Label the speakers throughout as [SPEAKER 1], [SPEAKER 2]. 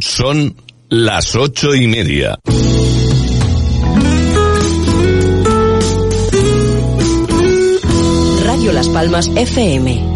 [SPEAKER 1] Son las ocho y media.
[SPEAKER 2] Radio Las Palmas FM.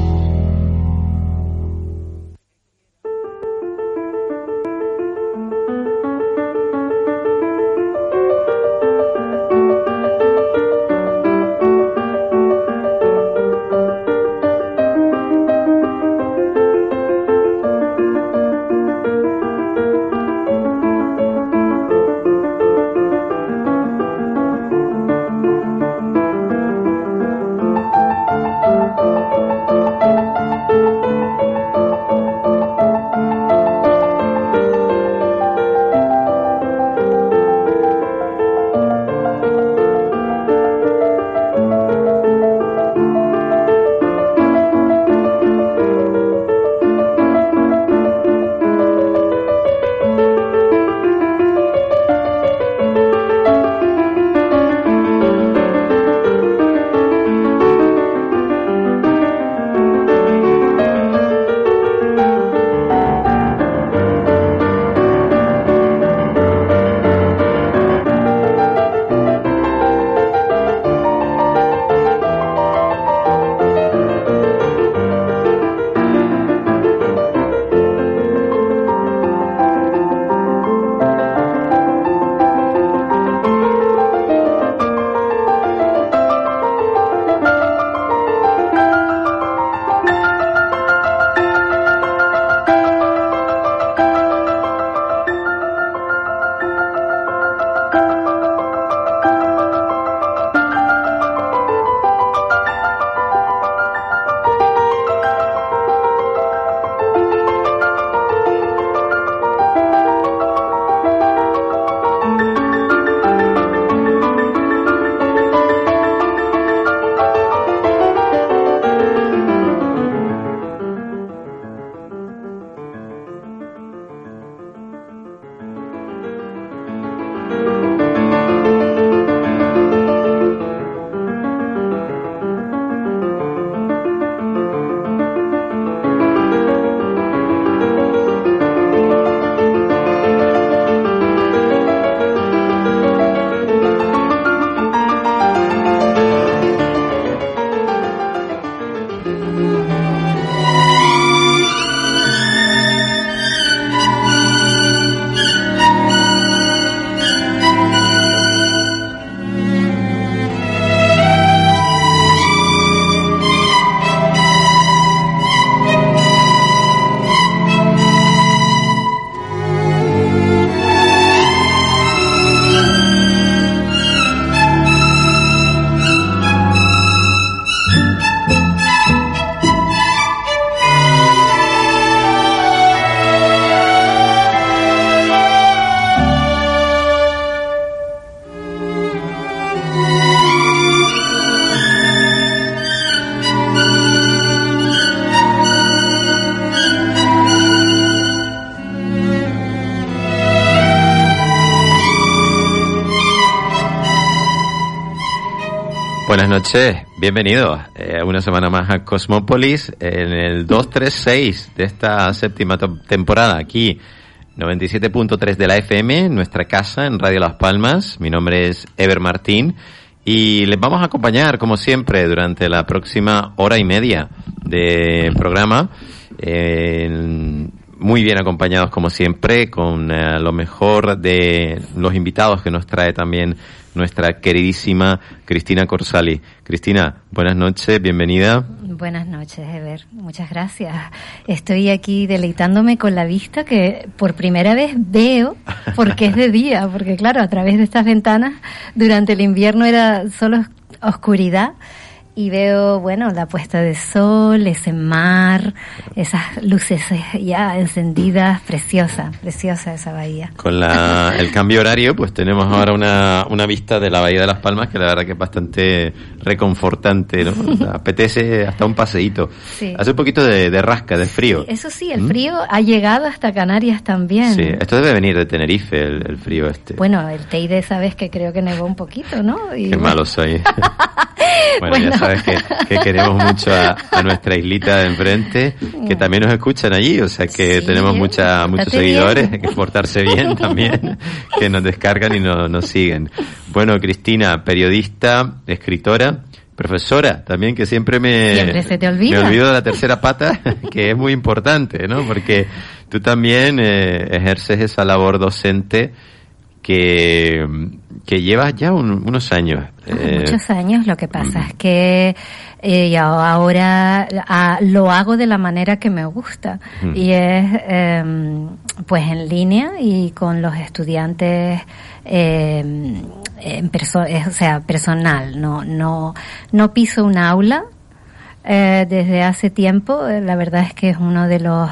[SPEAKER 3] Noches, bienvenidos eh, una semana más a Cosmópolis en el 236 de esta séptima temporada aquí 97.3 de la FM, nuestra casa en Radio Las Palmas. Mi nombre es Ever Martín y les vamos a acompañar como siempre durante la próxima hora y media de programa. Muy bien acompañados como siempre con eh, lo mejor de los invitados que nos trae también nuestra queridísima Cristina Corsali. Cristina, buenas noches, bienvenida.
[SPEAKER 4] Buenas noches, Ever. Muchas gracias. Estoy aquí deleitándome con la vista que por primera vez veo porque es de día, porque claro, a través de estas ventanas durante el invierno era solo oscuridad y veo, bueno, la puesta de sol, ese mar, esas luces ya encendidas, preciosa, preciosa esa bahía.
[SPEAKER 3] Con la, el cambio horario, pues tenemos ahora una, una vista de la Bahía de las Palmas que la verdad que es bastante reconfortante, ¿no? apetece hasta un paseíto. Hace un poquito de, rasca, de frío.
[SPEAKER 4] eso sí, el ¿Mm? frío ha llegado hasta Canarias también.
[SPEAKER 3] Sí, esto debe venir de Tenerife, el, frío este.
[SPEAKER 4] Bueno, el Teide sabes que creo que nevó un poquito, ¿no?
[SPEAKER 3] Qué malo soy. bueno, ya sabes que, queremos mucho a, nuestra islita de enfrente, que también nos escuchan allí, o sea que tenemos mucha, muchos seguidores, hay que portarse bien también, que nos descargan y nos siguen. Bueno, Cristina, periodista, escritora, profesora también que siempre me
[SPEAKER 4] te olvida.
[SPEAKER 3] me olvido de la tercera pata que es muy importante no porque tú también eh, ejerces esa labor docente que, que llevas ya unos años.
[SPEAKER 4] Eh, Muchos años, lo que pasa es que eh, ahora lo hago de la manera que me gusta. Y es em, pues en línea y con los estudiantes em, en o sea, personal, no, no, no piso un aula eh, desde hace tiempo, la verdad es que es uno de los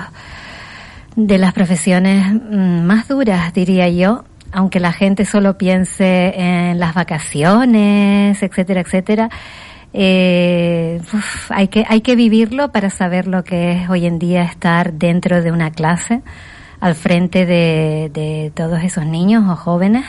[SPEAKER 4] de las profesiones mm, más duras, diría yo, aunque la gente solo piense en las vacaciones, etcétera, etcétera, eh, hay que hay que vivirlo para saber lo que es hoy en día estar dentro de una clase al frente de, de todos esos niños o jóvenes,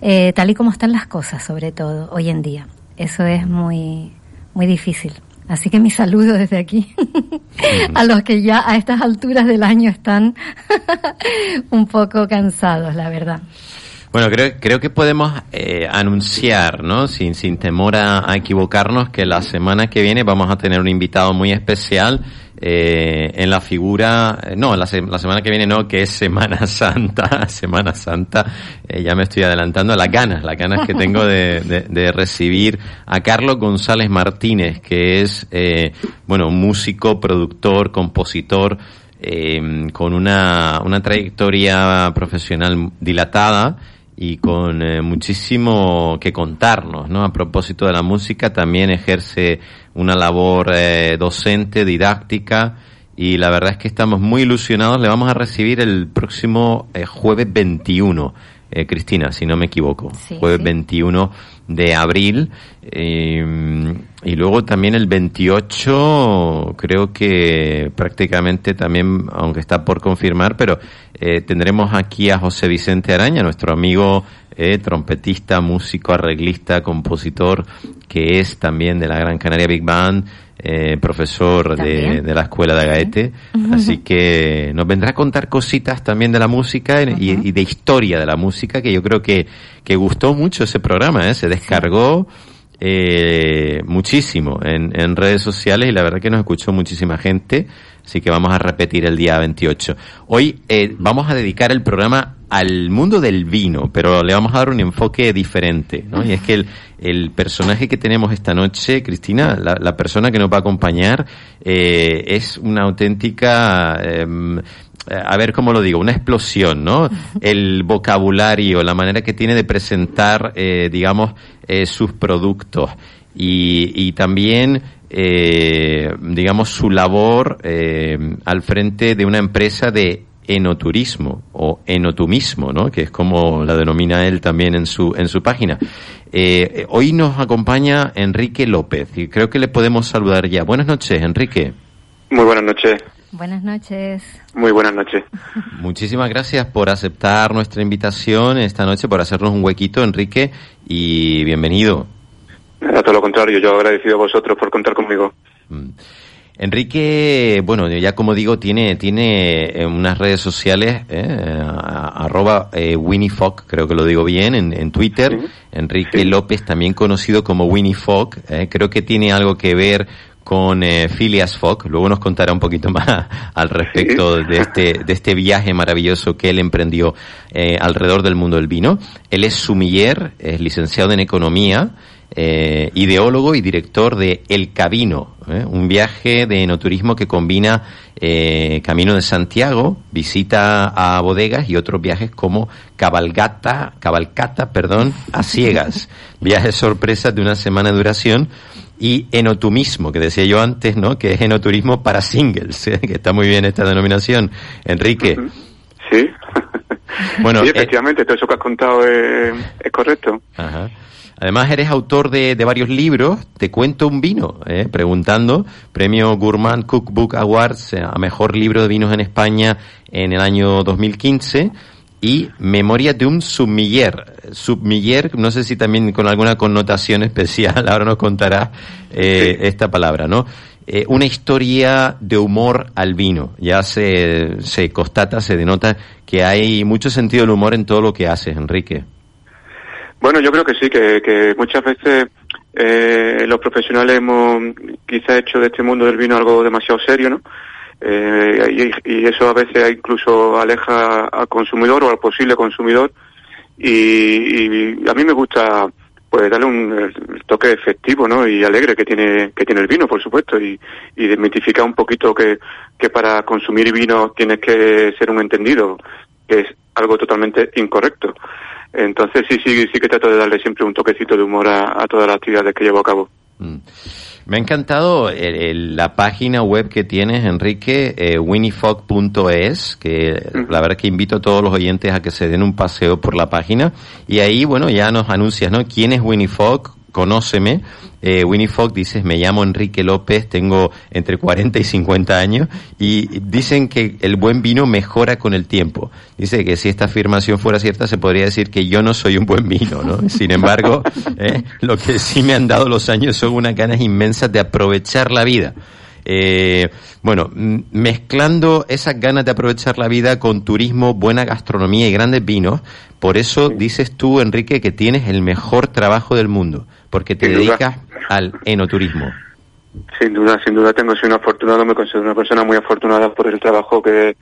[SPEAKER 4] eh, tal y como están las cosas, sobre todo hoy en día. Eso es muy muy difícil. Así que mi saludo desde aquí a los que ya a estas alturas del año están un poco cansados, la verdad.
[SPEAKER 3] Bueno, creo, creo que podemos eh, anunciar, ¿no? Sin, sin temor a, equivocarnos, que la semana que viene vamos a tener un invitado muy especial eh, en la figura, eh, no, la, la, semana que viene no, que es Semana Santa, Semana Santa, eh, ya me estoy adelantando, las ganas, las ganas que tengo de, de, de recibir a Carlos González Martínez, que es, eh, bueno, músico, productor, compositor, con una, una trayectoria profesional dilatada, y con eh, muchísimo que contarnos, ¿no? A propósito de la música, también ejerce una labor eh, docente, didáctica, y la verdad es que estamos muy ilusionados. Le vamos a recibir el próximo eh, jueves 21, Cristina, si no me equivoco. jueves 21 de abril. y luego también el 28, creo que prácticamente también, aunque está por confirmar, pero eh, tendremos aquí a José Vicente Araña, nuestro amigo eh, trompetista, músico, arreglista, compositor, que es también de la Gran Canaria Big Band, eh, profesor de, la Escuela de Gaete. Así que nos vendrá a contar cositas también de la música y, de historia de la música, que yo creo que, que gustó mucho ese programa, se descargó. muchísimo en, en redes sociales y la verdad que nos escuchó muchísima gente Así que vamos a repetir el día 28. Hoy eh, vamos a dedicar el programa al mundo del vino, pero le vamos a dar un enfoque diferente, ¿no? Y es que el, personaje que tenemos esta noche, Cristina, la, la persona que nos va a acompañar, eh, es una auténtica... Em, a ver cómo lo digo, una explosión, ¿no? El vocabulario, la manera que tiene de presentar, eh, digamos, eh, sus productos y, y también eh, digamos, su labor eh, al frente de una empresa de enoturismo o enotumismo, ¿no? que es como la denomina él también en su, en su página. Eh, hoy nos acompaña Enrique López y creo que le podemos saludar ya. Buenas noches, Enrique.
[SPEAKER 5] Muy buenas noches.
[SPEAKER 4] Buenas noches.
[SPEAKER 5] Muy buenas noches.
[SPEAKER 3] Muchísimas gracias por aceptar nuestra invitación esta noche, por hacernos un huequito, Enrique, y bienvenido.
[SPEAKER 5] A todo lo contrario, yo agradecido a vosotros por contar conmigo. Mm.
[SPEAKER 3] Enrique, bueno, ya como digo, tiene, tiene eh, unas redes sociales, eh, arroba eh, Winnie Fogg, creo que lo digo bien, en, Twitter. Enrique López, también conocido como Winnie Fogg, eh, creo que tiene algo que ver con Phileas Fogg. Luego nos contará un poquito más al respecto de este, de este viaje maravilloso que él emprendió alrededor del mundo del vino. Él es sumiller, es licenciado en economía, eh, ideólogo y director de El Cabino, ¿eh? un viaje de enoturismo que combina eh, Camino de Santiago, visita a bodegas y otros viajes como cabalgata, cabalcata, perdón, a ciegas, viajes sorpresas de una semana de duración y enotumismo, que decía yo antes, ¿no? Que es enoturismo para singles, ¿eh? que está muy bien esta denominación. Enrique.
[SPEAKER 5] Sí. bueno, sí, eh, efectivamente, todo eso que has contado es, correcto.
[SPEAKER 3] Ajá. Además, eres autor de, varios libros. Te cuento un vino, ¿eh? preguntando. Premio Gourmand Cookbook Awards a Mejor Libro de Vinos en España en el año 2015 y Memoria de un submiller. Submiller, no sé si también con alguna connotación especial, ahora nos contará eh, esta palabra, ¿no? Eh, una historia de humor al vino. Ya se, se constata, se denota que hay mucho sentido del humor en todo lo que haces, Enrique.
[SPEAKER 5] Bueno, yo creo que sí, que, que muchas veces eh, los profesionales hemos quizá hecho de este mundo del vino algo demasiado serio, ¿no? Eh, y, eso a veces incluso aleja al consumidor o al posible consumidor y, a mí me gusta pues darle un toque efectivo ¿no? y alegre que tiene que tiene el vino por supuesto y, y desmitificar un poquito que, que para consumir vino tienes que ser un entendido que es algo totalmente incorrecto entonces sí sí sí que trato de darle siempre un toquecito de humor a, todas las actividades que llevo a cabo mm.
[SPEAKER 3] Me ha encantado la página web que tienes, Enrique, eh, winifog.es, que la verdad que invito a todos los oyentes a que se den un paseo por la página. Y ahí, bueno, ya nos anuncias, ¿no? ¿Quién es Winnie Fogg? Conóceme. Eh, Winnie Fogg dices, me llamo Enrique López, tengo entre 40 y 50 años y dicen que el buen vino mejora con el tiempo. Dice que si esta afirmación fuera cierta se podría decir que yo no soy un buen vino, ¿no? Sin embargo, eh, lo que sí me han dado los años son unas ganas inmensas de aprovechar la vida. Eh, bueno, mezclando esas ganas de aprovechar la vida con turismo, buena gastronomía y grandes vinos, por eso dices tú, Enrique, que tienes el mejor trabajo del mundo, porque te dedicas al enoturismo.
[SPEAKER 5] Sin duda, sin duda tengo, soy un afortunado, me considero una persona muy afortunada por el trabajo que,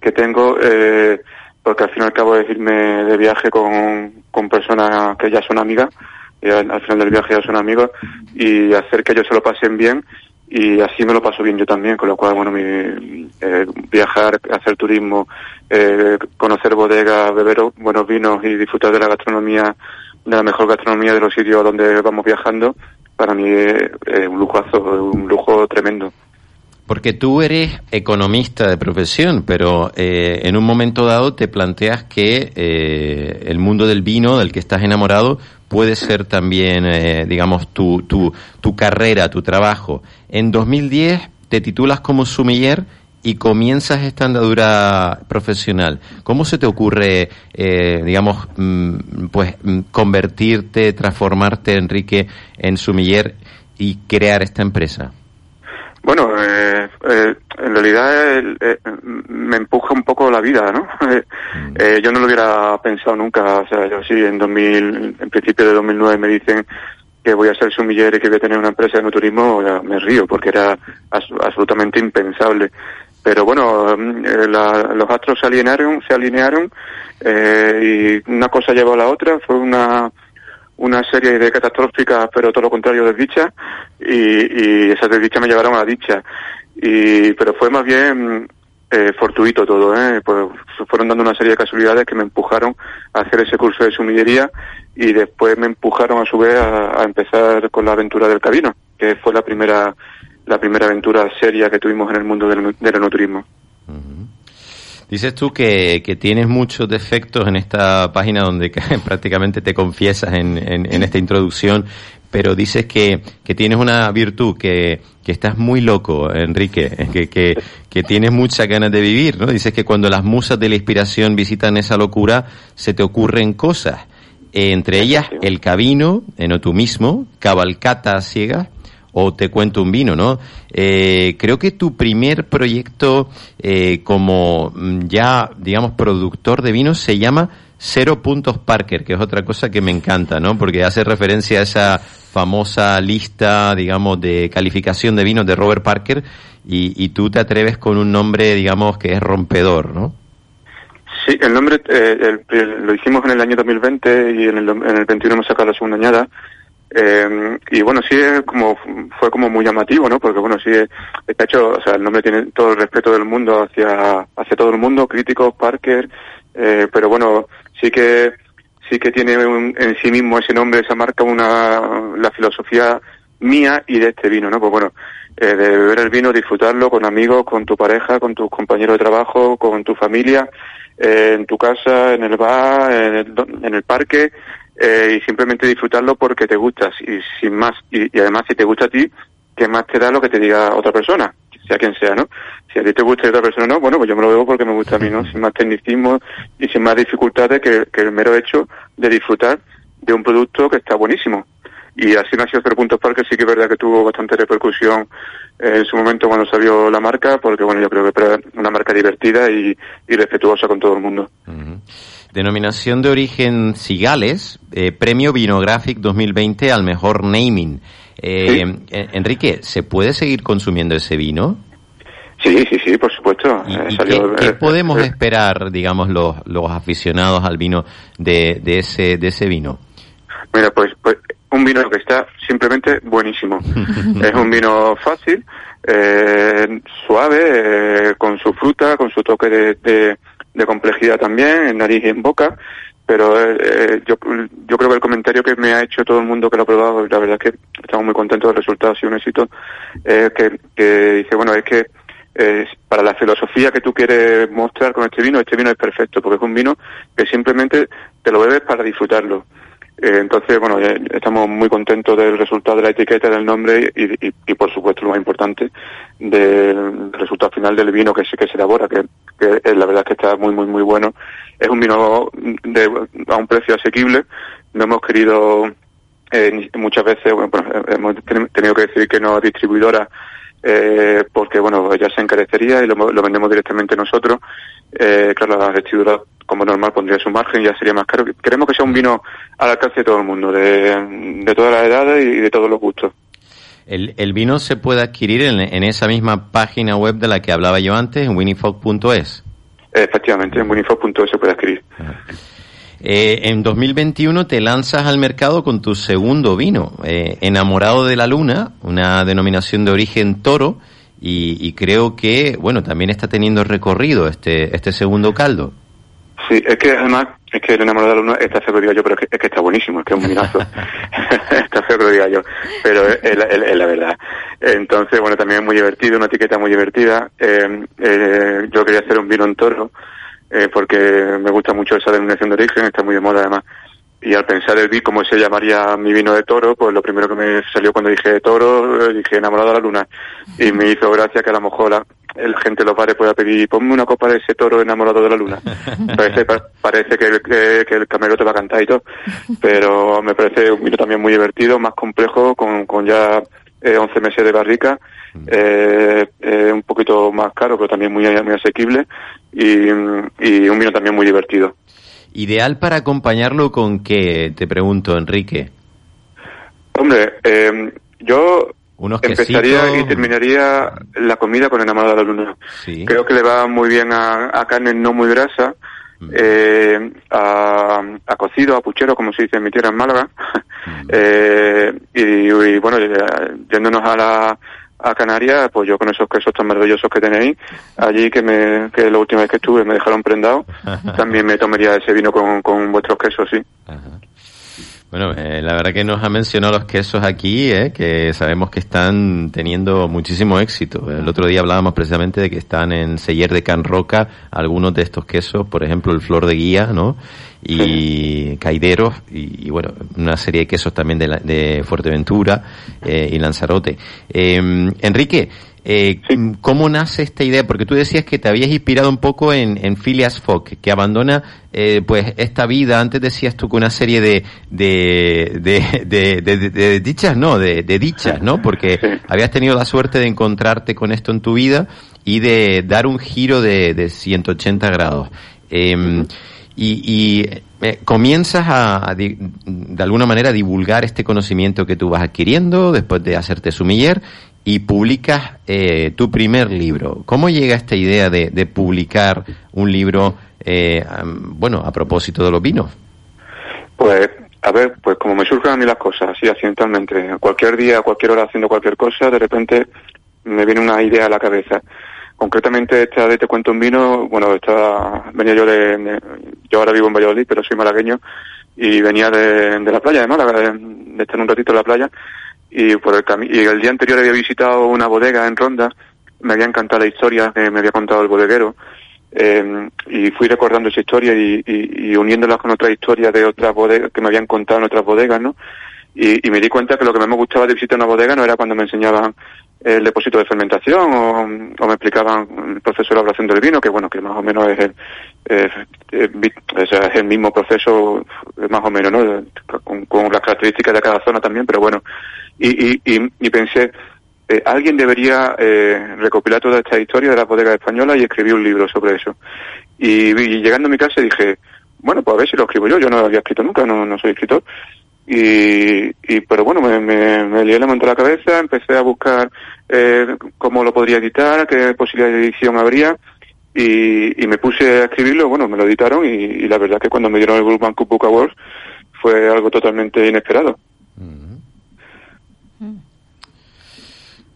[SPEAKER 5] que tengo, eh, porque al fin y al cabo es irme de viaje con, con personas que ya son amigas, y al, final del viaje ya son amigos, y hacer que ellos se lo pasen bien y así me lo paso bien yo también, con lo cual, bueno, mi, eh, viajar, hacer turismo, eh, conocer bodegas, beber buenos vinos y disfrutar de la gastronomía, de la mejor gastronomía de los sitios donde vamos viajando, para mí es, un lujazo, un lujo tremendo.
[SPEAKER 3] Porque tú eres economista de profesión, pero eh, en un momento dado te planteas que eh, el mundo del vino, del que estás enamorado, puede ser también, eh, digamos, tu, tu, tu carrera, tu trabajo. En 2010 te titulas como sumiller y comienzas esta andadura profesional. ¿Cómo se te ocurre, eh, digamos, mm, pues mm, convertirte, transformarte, Enrique, en sumiller y crear esta empresa?
[SPEAKER 5] Bueno, eh, eh, en realidad eh, me empuja un poco la vida, ¿no? Mm. Eh, yo no lo hubiera pensado nunca, o sea, yo sí, en 2000, en principio de 2009 me dicen que voy a ser sumiller y que voy a tener una empresa de no turismo, me río porque era absolutamente impensable. Pero bueno, mm, los astros se alinearon, se alinearon y una cosa llevó a la otra, fue una una serie de catastróficas, pero todo lo contrario, desdichas, y, y esas desdichas me llevaron a la dicha. Y, pero fue más bien eh, fortuito todo, ¿eh? Pues fueron dando una serie de casualidades que me empujaron a hacer ese curso de sumillería y después me empujaron a su vez a, empezar con la aventura del cabino, que fue la primera la primera aventura seria que tuvimos en el mundo del, del enoturismo.
[SPEAKER 3] Dices tú que, que, tienes muchos defectos en esta página donde prácticamente te confiesas en, en, esta introducción, pero dices que, que tienes una virtud, que, que, estás muy loco, Enrique, que, que, que tienes muchas ganas de vivir, ¿no? Dices que cuando las musas de la inspiración visitan esa locura, se te ocurren cosas. Entre ellas, el cabino, en tú mismo, cabalcata ciega, o te cuento un vino, ¿no? Eh, creo que tu primer proyecto eh, como mm, ya, digamos, productor de vinos se llama Cero Puntos Parker, que es otra cosa que me encanta, ¿no? Porque hace referencia a esa famosa lista, digamos, de calificación de vinos de Robert Parker y, tú te atreves con un nombre, digamos, que es rompedor, ¿no?
[SPEAKER 5] Sí, el nombre eh, lo hicimos en el año 2020 y el, en el 21 hemos sacado la segunda añada eh, y bueno, sí es como, fue como muy llamativo, ¿no? Porque bueno, sí está hecho, o sea, el nombre tiene todo el respeto del mundo hacia, hacia todo el mundo, críticos, Parker, eh, pero bueno, sí que, sí que tiene en sí mismo ese nombre, esa marca, una, la filosofía mía y de este vino, ¿no? Pues bueno, eh, de beber el vino, disfrutarlo con amigos, con tu pareja, con tus compañeros de trabajo, con tu familia, eh, en tu casa, en el bar, en el, en el parque, eh, y simplemente disfrutarlo porque te gustas y sin más. Y, además, si te gusta a ti, ¿qué más te da lo que te diga otra persona? sea quien sea, ¿no? Si a ti te gusta y a otra persona no, bueno, pues yo me lo bebo porque me gusta a mí, ¿no? Sin más tecnicismo y sin más dificultades que, el mero hecho de disfrutar de un producto que está buenísimo. Y así nació Cero Puntos Parque, sí que es verdad que tuvo bastante repercusión eh, en su momento cuando salió la marca, porque bueno, yo creo que es una marca divertida y, y respetuosa con todo el mundo.
[SPEAKER 3] Denominación de origen Cigales, eh, Premio Vinographic 2020 al mejor naming. Eh,
[SPEAKER 5] Sí.
[SPEAKER 3] Enrique, ¿se puede seguir consumiendo ese vino?
[SPEAKER 5] Sí, sí, sí, por supuesto.
[SPEAKER 3] ¿Y,
[SPEAKER 5] Eh, salió,
[SPEAKER 3] qué, qué podemos esperar, digamos, los, los aficionados al vino de, de ese de ese vino?
[SPEAKER 5] Mira, pues, pues un vino que está simplemente buenísimo. es un vino fácil, eh, suave, eh, con su fruta, con su toque de, de- de complejidad también, en nariz y en boca. Pero eh, eh, yo, yo creo que el comentario que me ha hecho todo el mundo que lo ha probado, la verdad es que estamos muy contentos del resultado, ha sido un éxito, eh, que, que dice, bueno, es que para la filosofía que tú quieres mostrar con este vino, este vino es perfecto, porque es un vino que simplemente te lo bebes para disfrutarlo. Eh, entonces, bueno, estamos muy contentos del resultado de la etiqueta, del nombre y, y, y, por supuesto, lo más importante, del resultado final del vino que se, que se elabora, que, que eh, la verdad es que está muy, muy, muy bueno. Es un vino de, a un precio asequible. No hemos querido, eh, muchas veces, bueno, hemos ten- tenido que decir que no a distribuidoras eh, porque bueno ya se encarecería y lo, lo vendemos directamente nosotros. Eh, claro la distribuidora como normal pondría su margen y ya sería más caro. Queremos que sea un vino al alcance de todo el mundo de, de todas las edades y de todos los gustos.
[SPEAKER 3] El, el vino se puede adquirir en, en esa misma página web de la que hablaba yo antes, en winifog.es.
[SPEAKER 5] efectivamente en winifo.es se puede adquirir
[SPEAKER 3] Eh, en 2021 te lanzas al mercado con tu segundo vino, eh, Enamorado de la Luna, una denominación de origen toro, y, y creo que, bueno, también está teniendo recorrido este, este segundo caldo.
[SPEAKER 5] Sí, es que además, es que el enamorado de la luna está feo que diga yo, pero es que, es que está buenísimo, es que es un vinazo. está feo que lo diga yo, pero es, es la- es- es la verdad. Entonces, bueno, también es muy divertido, una etiqueta muy divertida. Eh, eh, yo quería hacer un vino en toro, eh, porque me gusta mucho esa denominación de origen, está muy de moda además. Y al pensar el vi cómo se llamaría mi vino de toro, pues lo primero que me salió cuando dije toro, eh, dije enamorado de la luna. Y me hizo gracia que a lo mejor la, la gente en los bares pueda pedir, ponme una copa de ese toro enamorado de la luna. parece pa- parece que, el- que, que el camero te va a cantar y todo. Pero me parece un vino también muy divertido, más complejo, con, con ya eh, 11 meses de barrica. Eh, eh, un poquito más caro, pero también muy, muy asequible. Y, y un vino también muy divertido.
[SPEAKER 3] Ideal para acompañarlo con qué, te pregunto, Enrique.
[SPEAKER 5] Hombre, eh, yo
[SPEAKER 3] Unos
[SPEAKER 5] empezaría
[SPEAKER 3] quesitos.
[SPEAKER 5] y terminaría la comida con enamorado de la luna.
[SPEAKER 3] Sí.
[SPEAKER 5] Creo que le va muy bien a, a carne no muy grasa,
[SPEAKER 3] Mm.
[SPEAKER 5] eh, a, a cocido, a puchero, como se dice en mi tierra en Málaga.
[SPEAKER 3] Mm.
[SPEAKER 5] Eh, y, y bueno, yéndonos a la a Canarias, pues yo con esos quesos tan maravillosos que tenéis allí, que me que la última vez que estuve me dejaron prendado, también me tomaría ese vino con, con vuestros quesos, sí.
[SPEAKER 3] Ajá. Bueno, eh, la verdad que nos ha mencionado los quesos aquí, eh, que sabemos que están teniendo muchísimo éxito. El otro día hablábamos precisamente de que están en Seller de Can Roca algunos de estos quesos, por ejemplo el Flor de Guía, ¿no? Y Caideros, y, y bueno, una serie de quesos también de, la- de Fuerteventura eh, y Lanzarote. Eh, Enrique, eh, ¿cómo nace esta idea? Porque tú decías que te habías inspirado un poco en, en Phileas Fogg, que abandona eh, pues esta vida. Antes decías tú que una serie de de, de, de, de- de- de dichas, no, de, de dichas, ¿no? Porque
[SPEAKER 5] Sí.
[SPEAKER 3] habías tenido la suerte de encontrarte con esto en tu vida y de dar un giro de, de 180 grados. Em, y y, eh, comienzas a, a di- de alguna manera, divulgar este conocimiento que tú vas adquiriendo después de hacerte sumiller y publicas eh, tu primer libro. ¿Cómo llega esta idea de, publicar un libro, eh, bueno, a propósito de los vinos?
[SPEAKER 5] Pues, a ver, pues como me surgen a mí las cosas, así accidentalmente, cualquier día, cualquier hora haciendo cualquier cosa, de repente me viene una idea a la cabeza. Concretamente esta de Te cuento un vino, bueno, esta, venía yo de, yo ahora vivo en Valladolid, pero soy malagueño, y venía de, la playa de Málaga, de estar un ratito en la playa, y por el y el día anterior había visitado una bodega en Ronda, me había encantado la historia que me había contado el bodeguero, eh, y fui recordando esa historia y, y, y uniéndola con otras historias de otras bodegas que me habían contado en otras bodegas, ¿no? Y, me di cuenta que lo que más me gustaba de visitar una bodega no era cuando me enseñaban el depósito de fermentación o, me explicaban el proceso de elaboración del vino, que bueno, que más o menos es el, eh, es, el mismo proceso, más o menos, ¿no? Con, las características de cada zona también, pero bueno. Y, y, y, pensé, eh, alguien debería eh, recopilar toda esta historia de las bodegas españolas y escribir un libro sobre eso. Y, y, llegando a mi casa dije, bueno, pues a ver si lo escribo yo, yo no lo había escrito nunca, no, no soy escritor. Y, y pero bueno, me, me, me lié la mano a la cabeza, empecé a buscar eh, cómo lo podría editar, qué posibilidad de edición habría, y, y me puse a escribirlo, bueno, me lo editaron, y, la verdad que cuando me dieron el Bank Book Awards fue algo totalmente inesperado.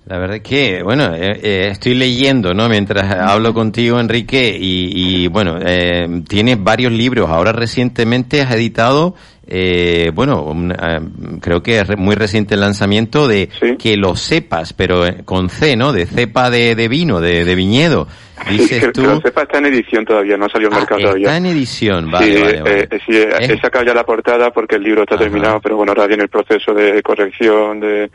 [SPEAKER 3] La verdad que, bueno, eh, eh, estoy leyendo, ¿no? Mientras hablo contigo, Enrique, y, y bueno, eh, tienes varios libros. Ahora recientemente has editado, eh, bueno, un, uh, creo que es muy reciente el lanzamiento de
[SPEAKER 5] Sí.
[SPEAKER 3] Que lo sepas, pero eh, con C, ¿no? De cepa de, de vino, de, de viñedo. Dices
[SPEAKER 5] que,
[SPEAKER 3] tú...
[SPEAKER 5] que lo sepa, está en edición todavía, no ha salido al
[SPEAKER 3] Ah,
[SPEAKER 5] mercado
[SPEAKER 3] está
[SPEAKER 5] todavía.
[SPEAKER 3] en edición, vale,
[SPEAKER 5] sí,
[SPEAKER 3] vale, vale.
[SPEAKER 5] eh, sí, eh,
[SPEAKER 3] ¿Eh?
[SPEAKER 5] he sacado ya la portada porque el libro está
[SPEAKER 3] Ajá.
[SPEAKER 5] terminado, pero bueno, ahora viene el proceso de corrección, de,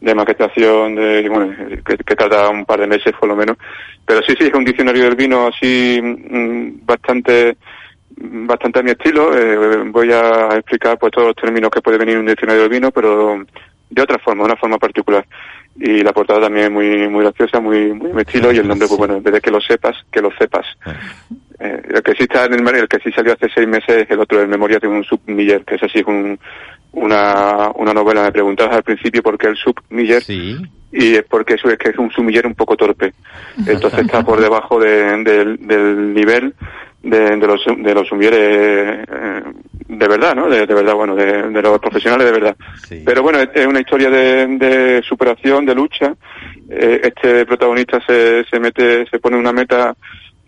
[SPEAKER 5] de maquetación, de, bueno, que, que tarda un par de meses por lo menos. Pero sí, sí, es un diccionario del vino así mm, bastante bastante a mi estilo. Eh, voy a explicar pues todos los términos que puede venir en un diccionario del vino, pero de otra forma, de una forma particular. Y la portada también es muy muy graciosa, muy muy mi estilo y el nombre, pues bueno, en vez de que lo sepas, que lo sepas. Eh, el que sí está en el, el que sí salió hace seis meses es el otro, el Memoria de un submiller, que es así es un, una, una novela. Me preguntabas al principio por qué el submiller
[SPEAKER 3] Sí.
[SPEAKER 5] y es porque eso es que es un sumiller un poco torpe. Entonces está por debajo de- del- del nivel de, de los de los sumilleres eh, de verdad, ¿no? De, de verdad, bueno, de, de los profesionales de verdad.
[SPEAKER 3] Sí.
[SPEAKER 5] Pero bueno, es es una historia de, de superación, de lucha. Eh, este protagonista se, se mete, se pone una meta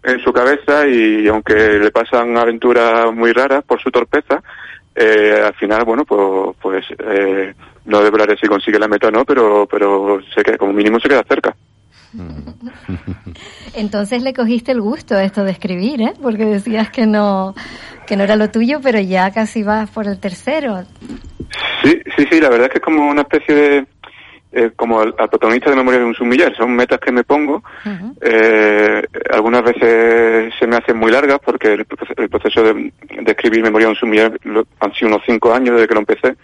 [SPEAKER 5] en su cabeza y aunque le pasan aventuras muy raras por su torpeza, eh, al final, bueno, pues, pues eh, no deberá si consigue la meta o no, pero, pero sé que como mínimo se queda cerca.
[SPEAKER 4] Entonces le cogiste el gusto a esto de escribir, ¿eh? Porque decías que no, que no era lo tuyo, pero ya casi vas por el tercero.
[SPEAKER 5] Sí, sí, sí, la verdad es que es como una especie de, eh, como al, al protagonista de Memoria de un Sumiller, son metas que me pongo, eh, algunas veces se me hacen muy largas porque el, el proceso de, de escribir Memoria de un Sumiller lo- han sido unos cinco años desde que lo empecé,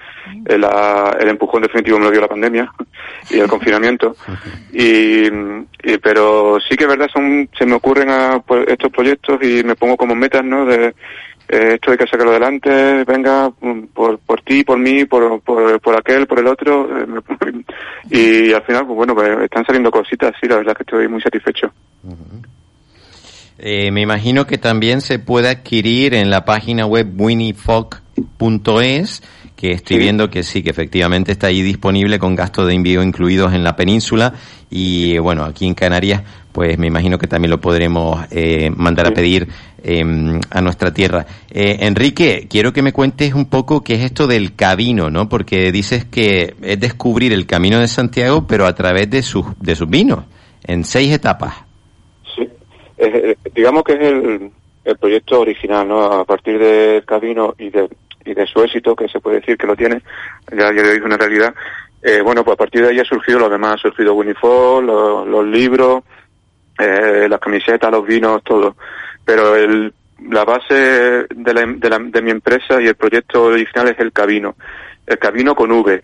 [SPEAKER 5] el, la- el empujón definitivo me lo dio la pandemia y el confinamiento, y, y- pero sí que es verdad, son, se me ocurren a, pues, estos proyectos y me pongo como metas, ¿no? De, eh, esto hay que sacarlo adelante, venga, mm, por, por ti, por mí, por, por, por aquel, por el otro. eh, y al final, pues bueno, pues están saliendo cositas, sí, la verdad es que estoy muy satisfecho.
[SPEAKER 3] Eh, me imagino que también se puede adquirir en la página web winniefock.es, que estoy
[SPEAKER 5] Sí.
[SPEAKER 3] viendo que sí, que efectivamente está ahí disponible con gastos de envío incluidos en la península y bueno, aquí en Canarias, pues me imagino que también lo podremos eh, mandar a pedir eh, a nuestra tierra. Eh, Enrique, quiero que me cuentes un poco qué es esto del camino, ¿no? Porque dices que es descubrir el camino de Santiago, pero a través de sus, de sus vinos, en seis etapas.
[SPEAKER 5] Sí, Eh, digamos que es el, el proyecto original, ¿no? A partir del camino y de, y de su éxito, que se puede decir que lo tiene, ya, ya es una realidad. Eh, bueno, pues a partir de ahí ha surgido lo demás, ha surgido Winnie Fall, los, los libros, eh, las camisetas, los vinos, todo. Pero el, la base de, la, de, la, de mi empresa y el proyecto original es el Cabino. El Cabino con V.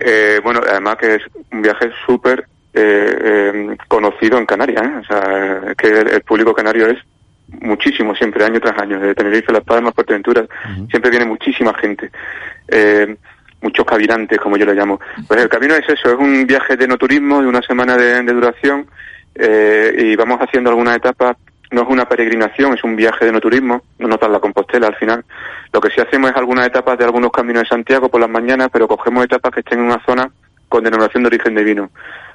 [SPEAKER 5] Eh, bueno, además que es un viaje súper eh, eh, conocido en Canarias. ¿eh? O sea, es que el, el público canario es muchísimo, siempre, año tras año. De Tenerife, Las Palmas, Fuerteventura, siempre viene muchísima gente. Eh, muchos cavirantes, como yo lo llamo. Pues el camino es eso, es un viaje de no turismo de una semana de, de duración eh, y vamos haciendo algunas etapas. No es una peregrinación, es un viaje de no turismo, no notas la Compostela al final. Lo que sí hacemos es algunas etapas de algunos caminos de Santiago por las mañanas, pero cogemos etapas que estén en una zona con denominación de origen de vino.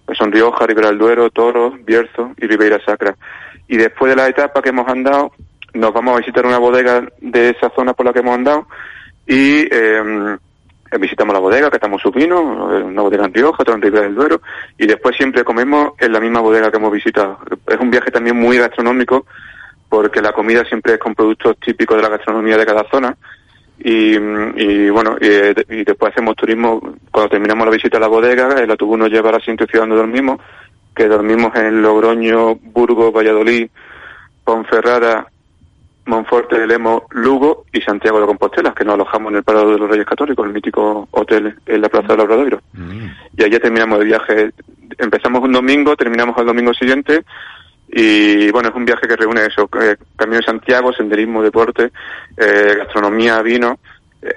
[SPEAKER 5] Pues son Rioja, Ribera del Duero, Toro, Bierzo y Ribeira Sacra. Y después de la etapa que hemos andado, nos vamos a visitar una bodega de esa zona por la que hemos andado y eh, visitamos la bodega, catamos su vino, eh, una bodega en otra en Ribera del Duero, y después siempre comemos en la misma bodega que hemos visitado. Es un viaje también muy gastronómico, porque la comida siempre es con productos típicos de la gastronomía de cada zona, y, y bueno, y, después hacemos turismo, cuando terminamos la visita a la bodega, el autobús nos lleva a la siguiente ciudad donde dormimos, que dormimos en Logroño, Burgos, Valladolid, Ponferrada, Monforte de Lemo, Lugo y Santiago de Compostela, que nos alojamos en el Parado de los Reyes Católicos, el mítico hotel en la Plaza de los Mm. Y allí terminamos el viaje. Empezamos un domingo, terminamos el domingo siguiente y bueno, es un viaje que reúne eso, eh, Camino de Santiago, senderismo, deporte, eh, gastronomía, vino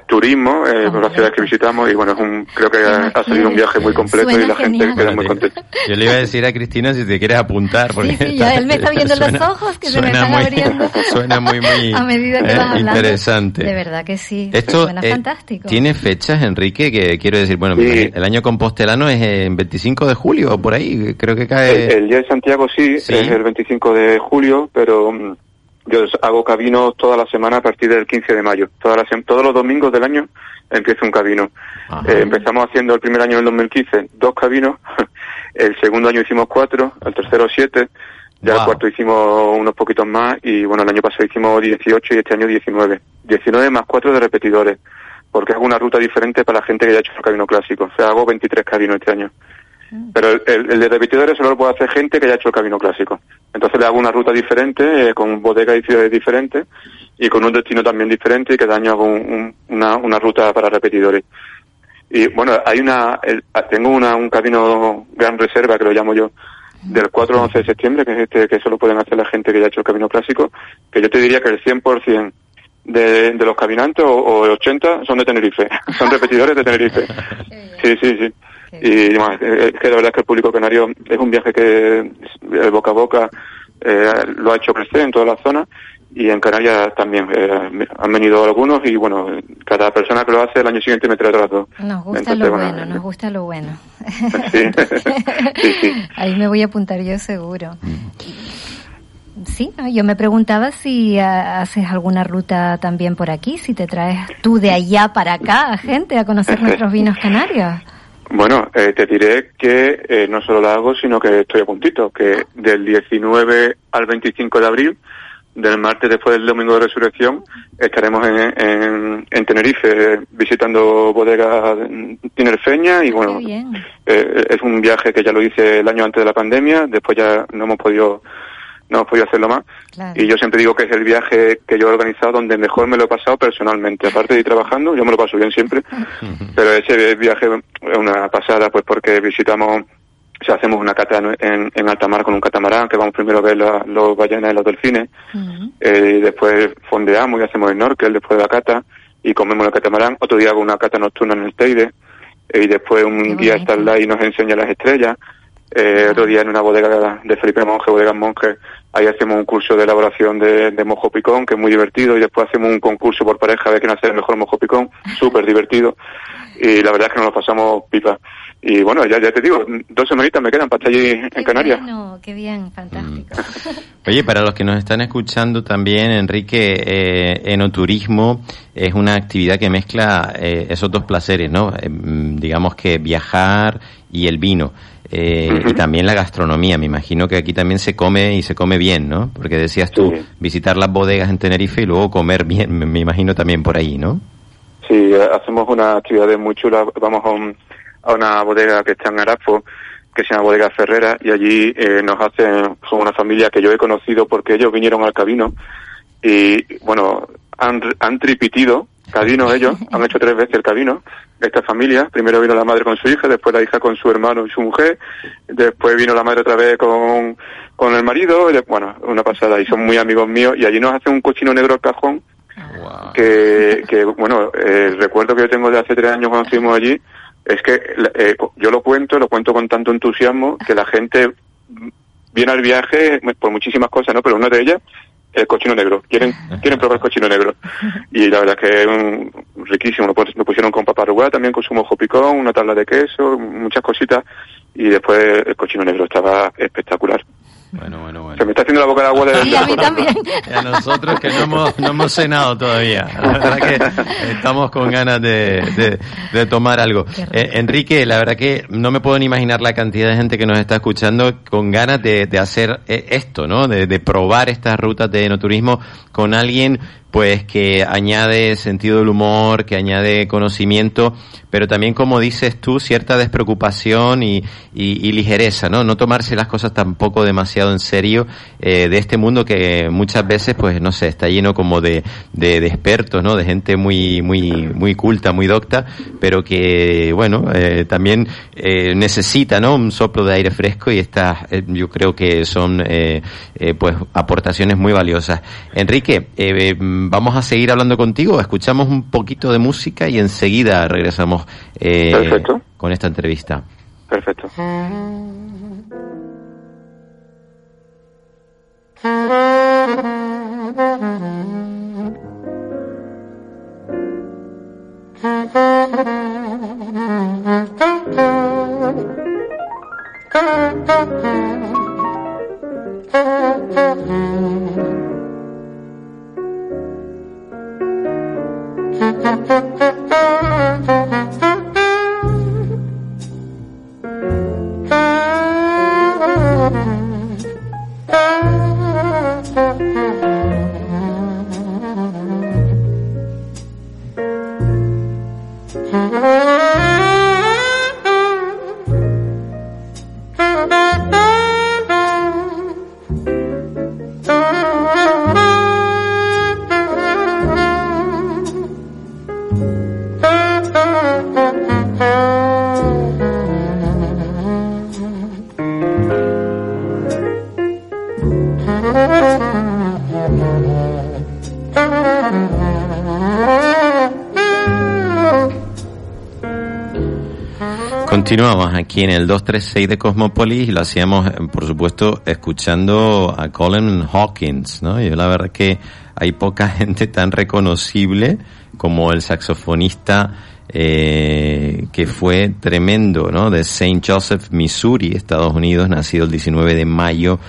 [SPEAKER 5] turismo eh, por las ciudades que visitamos y bueno, es un, creo que ha, salido un viaje muy completo y la gente queda muy contenta.
[SPEAKER 3] Yo le iba a decir a Cristina si te quieres apuntar. Porque
[SPEAKER 4] sí, sí, él me está viendo los ojos que se me están abriendo.
[SPEAKER 3] Suena muy, muy
[SPEAKER 4] a medida que
[SPEAKER 3] eh, interesante.
[SPEAKER 4] De verdad que sí.
[SPEAKER 3] Esto
[SPEAKER 4] suena fantástico.
[SPEAKER 3] ¿Tiene fechas, Enrique? Que quiero decir, bueno, el año compostelano es en 25 de julio por ahí, creo que cae.
[SPEAKER 5] El, el día de Santiago sí, es el 25 de julio, pero mm, yo hago cabinos toda la semana a partir del 15 de mayo. Todas todos los domingos del año empiezo un cabino. Eh, empezamos haciendo el primer año del 2015 dos cabinos, el segundo año hicimos cuatro, el tercero siete, ya el cuarto hicimos unos poquitos más y bueno, el año pasado hicimos 18 y este año 19. 19 más cuatro de repetidores, porque hago una ruta diferente para la gente que ya ha hecho el cabino clásico. O sea, hago 23 cabinos este año. Pero el, de repetidores solo lo puede hacer gente que haya hecho el camino clásico. Entonces le hago una ruta diferente, eh, con bodegas y ciudades diferentes, y con un destino también diferente, y cada año hago una, una ruta para repetidores. Y bueno, hay una, tengo una, un camino gran reserva, que lo llamo yo, del 4 al 11 de septiembre, que es este que solo pueden hacer la gente que ya ha hecho el camino clásico, que yo te diría que el 100% de, de los caminantes, o, o el 80, son de Tenerife, son repetidores de Tenerife. Sí, sí, sí. Y bueno, es que la verdad es que el público canario es un viaje que el boca a boca eh, lo ha hecho crecer en toda la zona y en Canarias también eh, han venido algunos y bueno, cada persona que lo hace el año siguiente me trae otras dos.
[SPEAKER 4] Nos gusta lo bueno, nos gusta lo bueno.
[SPEAKER 5] Sí. sí,
[SPEAKER 4] Ahí me voy a apuntar yo seguro. Sí, yo me preguntaba si haces alguna ruta también por aquí, si te traes tú de allá para acá a gente a conocer nuestros vinos canarios.
[SPEAKER 5] Bueno, eh, te diré que eh, no solo la hago, sino que estoy a puntito, que del 19 al 25 de abril, del martes después del domingo de resurrección, estaremos en, en, Tenerife visitando bodegas tinerfeñas y bueno, eh, es un viaje que ya lo hice el año antes de la pandemia, después ya no hemos podido no hemos podido hacerlo más. Y yo siempre digo que es el viaje que yo he organizado donde mejor me lo he pasado personalmente. Aparte de ir trabajando, yo me lo paso bien siempre, pero ese viaje es una pasada, pues porque visitamos, o sea, hacemos una cata en, en alta mar con un catamarán, que vamos primero a ver los ballenas y los delfines, eh, y después fondeamos y hacemos el snorkel después de la cata, y comemos el catamarán. Otro día hago una cata nocturna en el Teide, y después un guía está y nos enseña las estrellas. Eh, otro día en una bodega de Felipe Monge, bodega Monge, ahí hacemos un curso de elaboración de, de, mojo picón, que es muy divertido, y después hacemos un concurso por pareja de quién hace el mejor mojo picón, súper divertido, y la verdad es que nos lo pasamos pipa. Y bueno, ya, ya te digo, dos semanitas me quedan para estar allí en Canarias.
[SPEAKER 4] Bueno, qué bien, fantástico.
[SPEAKER 3] Mm. Oye, para los que nos están escuchando también, Enrique, eh, enoturismo es una actividad que mezcla eh, esos dos placeres, ¿no? Eh, mm, digamos que viajar y el vino. Eh, y también la gastronomía. Me imagino que aquí también se come y se come bien, ¿no? Porque decías tú, visitar las bodegas en Tenerife y luego comer bien, me, imagino también por ahí, ¿no?
[SPEAKER 5] Sí, hacemos una actividad muy chula. Vamos a, una bodega que está en Arafo, que se llama Bodega Ferrera, y allí eh, nos hacen, son una familia que yo he conocido porque ellos vinieron al Cabino y, bueno, han, han tripitido Cabino ellos, han hecho tres veces el Cabino, esta familia. Primero vino la madre con su hija, después la hija con su hermano y su mujer, después vino la madre otra vez con, con el marido, y bueno, una pasada, y son muy amigos míos, y allí nos hacen un cochino negro al cajón, que, que, bueno, el recuerdo que yo tengo de hace tres años cuando estuvimos allí, es que eh, yo lo cuento, lo cuento con tanto entusiasmo, que la gente viene al viaje por muchísimas cosas, ¿no? Pero una de ellas el cochino negro. Quieren quieren probar el cochino negro. Y la verdad que es un, riquísimo. Lo, pusieron con paparruguá, también con su mojo picón, una tabla de queso, muchas cositas. Y después el cochino negro estaba espectacular.
[SPEAKER 3] Bueno, bueno, bueno.
[SPEAKER 5] Se me está haciendo la boca de agua de...
[SPEAKER 4] Y a mí también.
[SPEAKER 3] Y a nosotros que no hemos, no hemos cenado todavía. La verdad que estamos con ganas de, de, de tomar algo. Eh, Enrique, la verdad que no me puedo ni imaginar la cantidad de gente que nos está escuchando con ganas de, de hacer eh, esto, ¿no? De, de probar estas rutas de enoturismo con alguien pues que añade sentido del humor, que añade conocimiento, pero también, como dices tú, cierta despreocupación y, y, ligereza, ¿no? No tomarse las cosas tampoco demasiado en serio eh, de este mundo que muchas veces, pues, no sé, está lleno como de, de, de expertos, ¿no? De gente muy, muy, muy culta, muy docta, pero que, bueno, eh, también eh, necesita, ¿no? Un soplo de aire fresco y estas, eh, yo creo que son, eh, eh, pues, aportaciones muy valiosas. Enrique, eh, vamos a seguir hablando contigo, escuchamos un poquito de música y enseguida regresamos eh,
[SPEAKER 5] Perfecto.
[SPEAKER 3] con esta entrevista.
[SPEAKER 5] Perfecto. Thank you.
[SPEAKER 3] Continuamos aquí en el 236 de Cosmopolis y lo hacíamos, eh, por supuesto, escuchando a Colin Hawkins, ¿no? Yo la verdad que hay poca gente tan reconocible como el saxofonista eh, que fue tremendo, ¿no? De St. Joseph, Missouri, Estados Unidos, nacido el 19 de mayo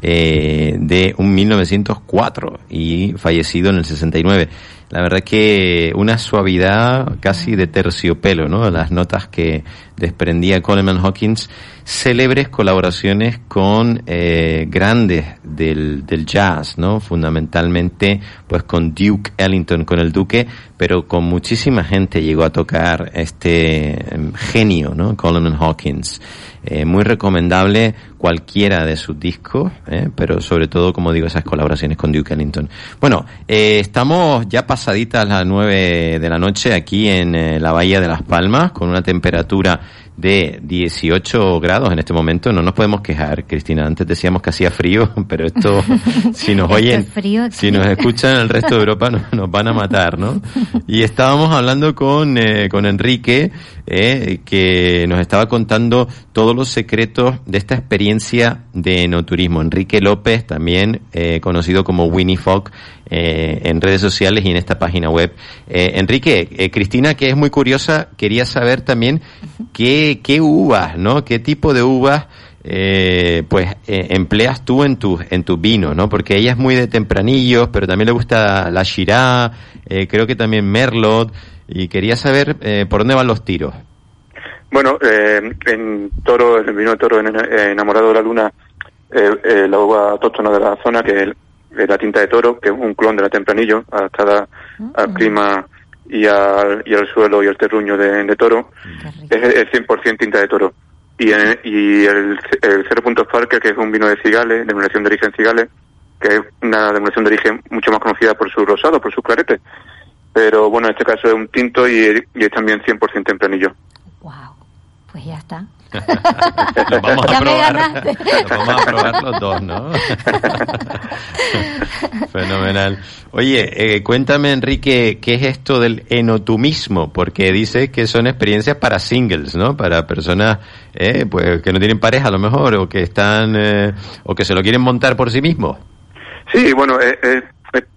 [SPEAKER 3] eh, de un 1904 y fallecido en el 69. La verdad que una suavidad casi de terciopelo, ¿no? Las notas que desprendía Coleman Hawkins, célebres colaboraciones con eh, grandes del, del jazz, ¿no? Fundamentalmente, pues con Duke Ellington, con el Duque, pero con muchísima gente llegó a tocar este em, genio, ¿no? Coleman Hawkins. Eh, muy recomendable cualquiera de sus discos, ¿eh? pero sobre todo, como digo, esas colaboraciones con Duke Ellington. Bueno, eh, estamos ya pasaditas las nueve de la noche aquí en eh, la Bahía de Las Palmas, con una temperatura de 18 grados en este momento. No nos podemos quejar, Cristina. Antes decíamos que hacía frío, pero esto, si nos oyen,
[SPEAKER 4] es frío
[SPEAKER 3] si nos escuchan en el resto de Europa, nos, nos van a matar, ¿no? Y estábamos hablando con, eh, con Enrique, eh, que nos estaba contando todos los secretos de esta experiencia de enoturismo. Enrique López, también eh, conocido como Winnie Fogg, eh, en redes sociales y en esta página web. Eh, Enrique, eh, Cristina, que es muy curiosa, quería saber también qué, qué uvas, ¿no? ¿Qué tipo de uvas eh, pues eh, empleas tú en tu en tu vino, ¿no? Porque ella es muy de tempranillos, pero también le gusta la Shiraz, eh, creo que también Merlot y quería saber eh, por dónde van los tiros.
[SPEAKER 5] Bueno, eh, en Toro, el vino de Toro, en, enamorado de la luna, la uva autóctona de la zona, que el- la tinta de Toro, que es un clon de la Tempranillo, adaptada al clima y al, y al suelo y al terruño de, de Toro, es, es 100% tinta de Toro. Y, en- y el, el Cero Puntos Parker, que es un vino de Cigales, denominación de origen Cigales, que es una denominación de origen mucho más conocida por su rosado, por sus claretes. Pero bueno, en este caso es un tinto y, y es también 100% tempranillo.
[SPEAKER 4] Wow. Pues ya está.
[SPEAKER 3] Vamos a
[SPEAKER 4] Ya me
[SPEAKER 3] probar. vamos a probar los dos, ¿no? Fenomenal. Oye, eh, cuéntame, Enrique, ¿qué es esto del enotumismo? Porque dice que son experiencias para singles, ¿no? Para personas eh, pues que no tienen pareja a lo mejor, o que están, eh, o que se lo quieren montar por sí mismos.
[SPEAKER 5] Sí, bueno, eh, eh,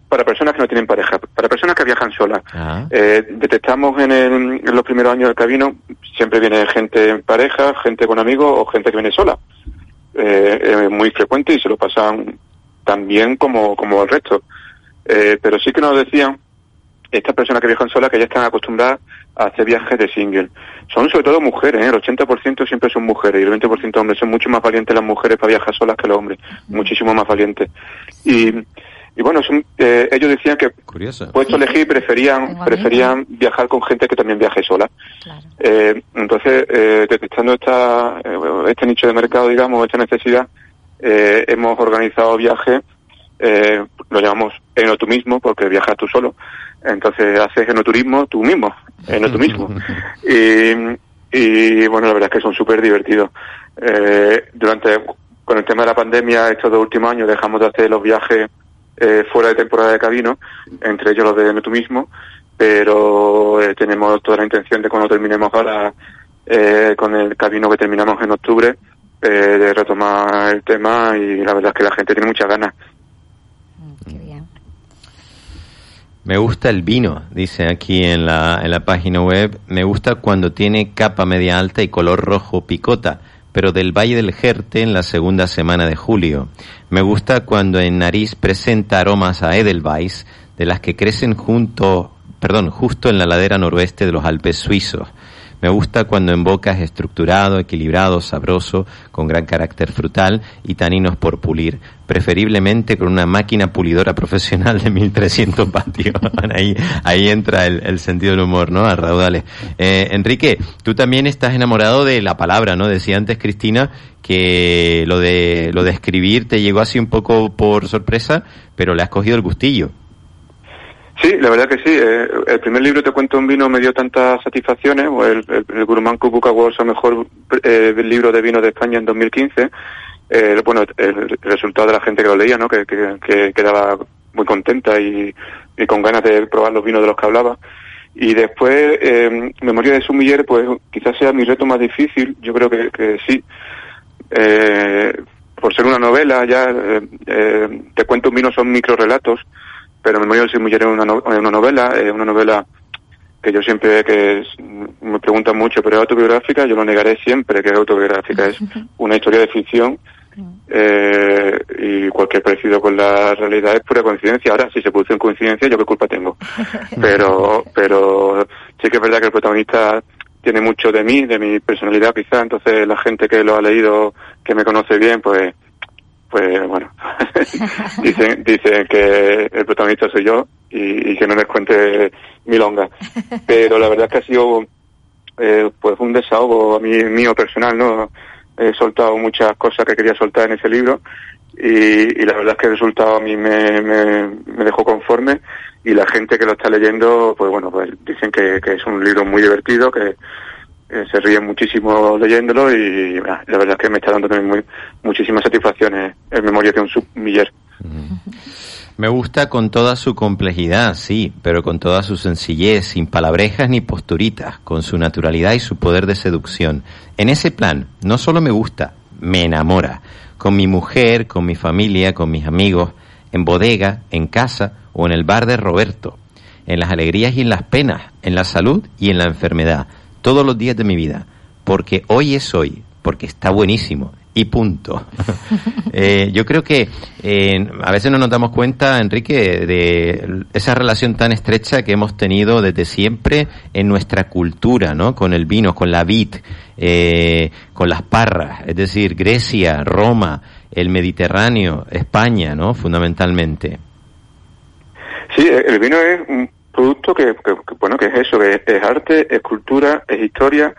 [SPEAKER 5] para personas que no tienen pareja, para personas que viajan solas.
[SPEAKER 3] Ah.
[SPEAKER 5] Eh, detectamos en, el- en los primeros años del camino, siempre viene gente en pareja, gente con amigos o gente que viene sola. eh, muy frecuente y se lo pasan tan bien como, como el resto. Eh, pero sí que nos decían estas personas que viajan solas que ya están acostumbradas a hacer viajes de single. Son sobre todo mujeres, ¿eh? el 80% siempre son mujeres y el 20% hombres. Son mucho más valientes las mujeres para viajar solas que los hombres, muchísimo más valientes. Y, y bueno, eh, ellos decían que,
[SPEAKER 3] Curioso.
[SPEAKER 5] puesto elegir, preferían, preferían viajar con gente que también viaje sola. Eh, entonces, eh, detectando esta, eh, este nicho de mercado, digamos, esta necesidad, eh, hemos organizado viajes, eh, lo llamamos enoturismo, porque viajas tú solo. Entonces haces enoturismo tú mismo, enoturismo. y, y bueno, la verdad es que son súper divertidos. Eh, durante, con el tema de la pandemia, estos dos últimos años dejamos de hacer los viajes eh, fuera de temporada de cabino, entre ellos los de enoturismo, pero eh, tenemos toda la intención de cuando terminemos ahora eh, con el cabino que terminamos en octubre, eh, de retomar el tema y la verdad es que la gente tiene muchas ganas.
[SPEAKER 3] Me gusta el vino, dice aquí en la, en la página web. Me gusta cuando tiene capa media alta y color rojo picota, pero del Valle del Jerte en la segunda semana de julio. Me gusta cuando en nariz presenta aromas a Edelweiss, de las que crecen junto, perdón, justo en la ladera noroeste de los Alpes suizos. Me gusta cuando en boca es estructurado, equilibrado, sabroso, con gran carácter frutal y taninos por pulir, preferiblemente con una máquina pulidora profesional de 1300 vatios. ahí, ahí entra el, sentido del humor, ¿no? A raudales. Eh, Enrique, tú también estás enamorado de la palabra, ¿no? Decía antes Cristina que lo de, lo de escribir te llegó así un poco por sorpresa, pero le has cogido el gustillo.
[SPEAKER 5] Sí, la verdad que sí. Eh, el primer libro Te cuento un vino me dio tantas satisfacciones, o el, el, el Awards al mejor eh, libro de vino de España en 2015. Eh, bueno, el, el, resultado de la gente que lo leía, ¿no? Que, que, que quedaba muy contenta y, con ganas de probar los vinos de los que hablaba. Y después, eh, Memoria de Sumiller, pues quizás sea mi reto más difícil. Yo creo que, que sí. Eh, por ser una novela, ya Te cuento un vino son microrelatos pero Memoria de Sumiller es una, no, una novela, es una novela que yo siempre que es, me preguntan mucho, pero es autobiográfica, yo lo negaré siempre que es autobiográfica, es una historia de ficción eh, y cualquier parecido con la realidad es pura coincidencia. Ahora, si se produce en coincidencia, yo qué culpa tengo. Pero, pero sí que es verdad que el protagonista tiene mucho de mí, de mi personalidad quizá, entonces la gente que lo ha leído, que me conoce bien, pues pues bueno, dicen, dicen que el protagonista soy yo y, y, que no les cuente milonga. Pero la verdad es que ha sido eh, pues un desahogo a mí mío personal, ¿no? He soltado muchas cosas que quería soltar en ese libro y, y la verdad es que el resultado a mí me, me, me, dejó conforme y la gente que lo está leyendo, pues bueno, pues dicen que, que es un libro muy divertido, que eh, se ríen muchísimo leyéndolo y la verdad es que me está dando también muy, muchísimas satisfacciones en memoria de un submiller.
[SPEAKER 3] Me gusta con toda su complejidad, sí, pero con toda su sencillez, sin palabrejas ni posturitas, con su naturalidad y su poder de seducción. En ese plan, no solo me gusta, me enamora. Con mi mujer, con mi familia, con mis amigos, en bodega, en casa o en el bar de Roberto. En las alegrías y en las penas, en la salud y en la enfermedad todos los días de mi vida, porque hoy es hoy, porque está buenísimo y punto. eh, yo creo que eh, a veces no nos damos cuenta, Enrique, de esa relación tan estrecha que hemos tenido desde siempre en nuestra cultura, ¿no? Con el vino, con la vid, eh, con las parras, es decir, Grecia, Roma, el Mediterráneo, España, ¿no? Fundamentalmente.
[SPEAKER 5] Sí, el vino es un producto que, que, que, bueno que es eso que es, es, arte es cultura es historia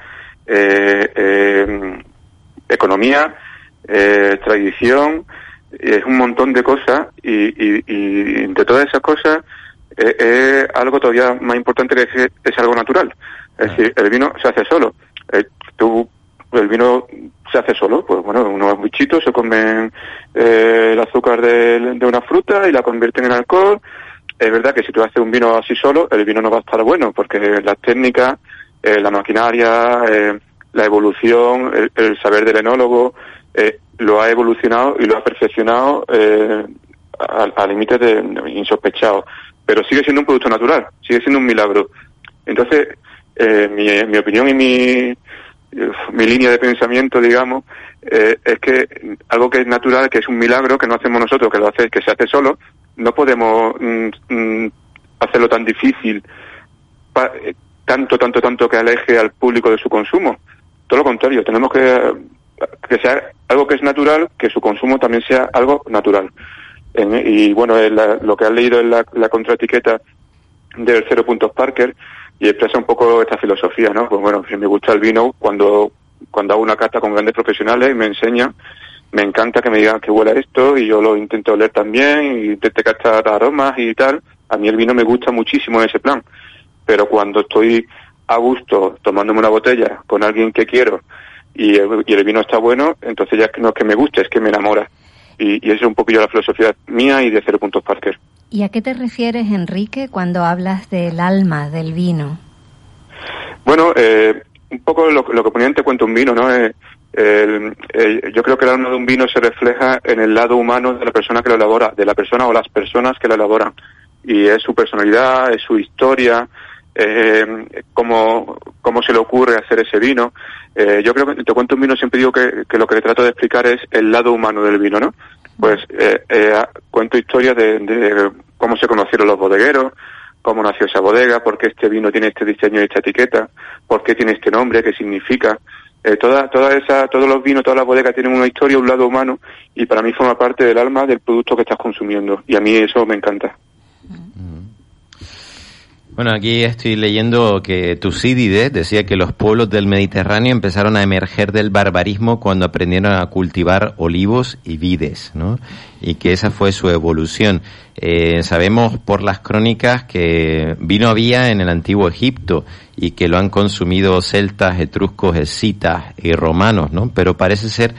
[SPEAKER 5] eh, eh, economía eh, tradición es un montón de cosas y, y, y de todas esas cosas es algo todavía más importante que es, es algo natural. Es decir el vino se hace solo. Tú el vino se hace solo, pues bueno, unos bichitos se comen el azúcar de, de una fruta y la convierten en alcohol, es verdad que si tú haces un vino así solo, el vino no va a estar bueno, porque las técnicas, eh, la maquinaria, eh, la evolución, el, saber del enólogo, eh, lo ha evolucionado y lo ha perfeccionado a, límites de, de insospechados. Pero sigue siendo un producto natural, sigue siendo un milagro. Entonces, mi, mi opinión y mi, mi línea de pensamiento, digamos, eh, es que algo que es natural, que es un milagro, que no hacemos nosotros, que lo hace, que se hace solo, no podemos mm, mm, hacerlo tan difícil, eh, tanto, tanto, tanto que aleje al público de su consumo. Todo lo contrario, tenemos que que sea algo que es natural, que su consumo también sea algo natural. y bueno, lo que han leído en la, la contraetiqueta del Cero Puntos Parker y expresa un poco esta filosofía, ¿no? Pues bueno, si me gusta el vino, cuando, cuando hago una carta con grandes profesionales y me enseñan, me encanta que me digan que huele esto y yo lo intento oler también y intento captar aromas y tal. A mí el vino me gusta muchísimo en ese plan. Pero cuando estoy a gusto tomándome una botella con alguien que quiero y el, vino está bueno, entonces ya no es que me guste, es que me enamora. Y, y esa es un poquillo la filosofía mía y de Cero Puntos Parker.
[SPEAKER 4] ¿Y a qué te refieres, Enrique, cuando hablas del alma del vino?
[SPEAKER 5] Bueno, eh, un poco lo, que ponía en Te cuento un vino, ¿no? Eh, yo creo que el alma de un vino se refleja en el lado humano de la persona que lo elabora, de la persona o las personas que lo elaboran. Y es su personalidad, es su historia, eh, cómo, cómo se le ocurre hacer ese vino. Eh, yo creo que te cuento un vino siempre digo que, que, lo que le trato de explicar es el lado humano del vino, ¿no? Pues eh, eh, cuento historias de, de, cómo se conocieron los bodegueros, cómo nació esa bodega, por qué este vino tiene este diseño y esta etiqueta, por qué tiene este nombre, qué significa. Eh, toda, toda esa, todos los vinos, todas las bodegas tienen una historia, un lado humano, y para mí forma parte del alma del producto que estás consumiendo. Y a mí eso me encanta.
[SPEAKER 3] Bueno, aquí estoy leyendo que Tucídides decía que los pueblos del Mediterráneo empezaron a emerger del barbarismo cuando aprendieron a cultivar olivos y vides, ¿no? Y que esa fue su evolución. Eh, sabemos por las crónicas que vino había en el antiguo Egipto y que lo han consumido celtas, etruscos, escitas y romanos, ¿no? Pero parece ser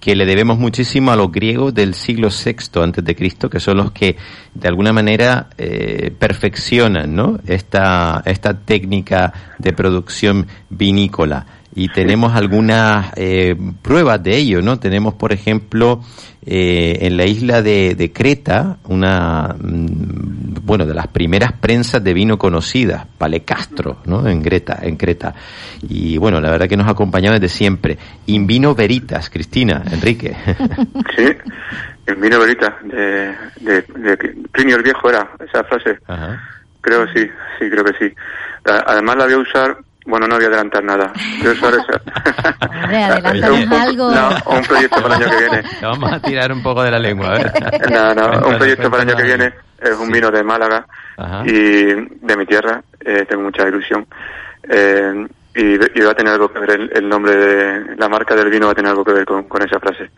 [SPEAKER 3] que le debemos muchísimo a los griegos del siglo VI antes de Cristo, que son los que de alguna manera eh, perfeccionan ¿no? esta, esta técnica de producción vinícola. Y tenemos algunas eh, pruebas de ello, ¿no? Tenemos, por ejemplo, eh, en la isla de, de Creta, una, mm, bueno, de las primeras prensas de vino conocidas, Palecastro, ¿no? En Creta, en Creta. Y bueno, la verdad que nos ha acompañado desde siempre. In vino veritas, Cristina, Enrique.
[SPEAKER 5] Sí, in vino veritas, de, de, de Plinio el Viejo era esa frase. Creo sí, sí, creo que sí. Además la voy a usar bueno, no voy a adelantar nada. Yo
[SPEAKER 4] un, algo.
[SPEAKER 5] No, un proyecto para el año que viene.
[SPEAKER 3] vamos a tirar un poco de la lengua, a ver.
[SPEAKER 5] No, no, un proyecto para el año que viene. Es un vino de Málaga y de mi tierra. Eh, tengo mucha ilusión. Eh, y, va a tener algo que ver el, nombre de la marca del vino va a tener algo que ver con, con esa frase.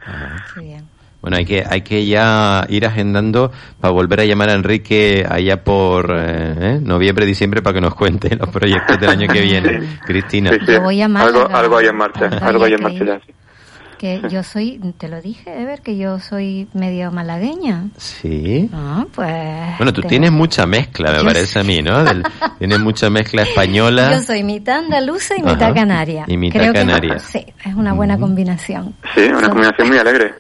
[SPEAKER 3] bien. Bueno, hay que, hay que ya ir agendando para volver a llamar a Enrique allá por eh, ¿eh? noviembre, diciembre para que nos cuente los proyectos del año que viene. Cristina.
[SPEAKER 4] voy a
[SPEAKER 5] algo, algo hay en marcha, algo hay en marcha ya
[SPEAKER 4] que yo soy, te lo dije, Ever, que yo soy medio malagueña.
[SPEAKER 3] Sí.
[SPEAKER 4] Ah, pues.
[SPEAKER 3] Bueno, tú tienes mucha mezcla, me parece a mí, ¿no? tienes mucha mezcla española.
[SPEAKER 4] Yo soy mitad andaluza y mitad canaria.
[SPEAKER 3] Y mitad canaria.
[SPEAKER 4] sí, es una buena combinación.
[SPEAKER 5] Sí, una combinación muy alegre.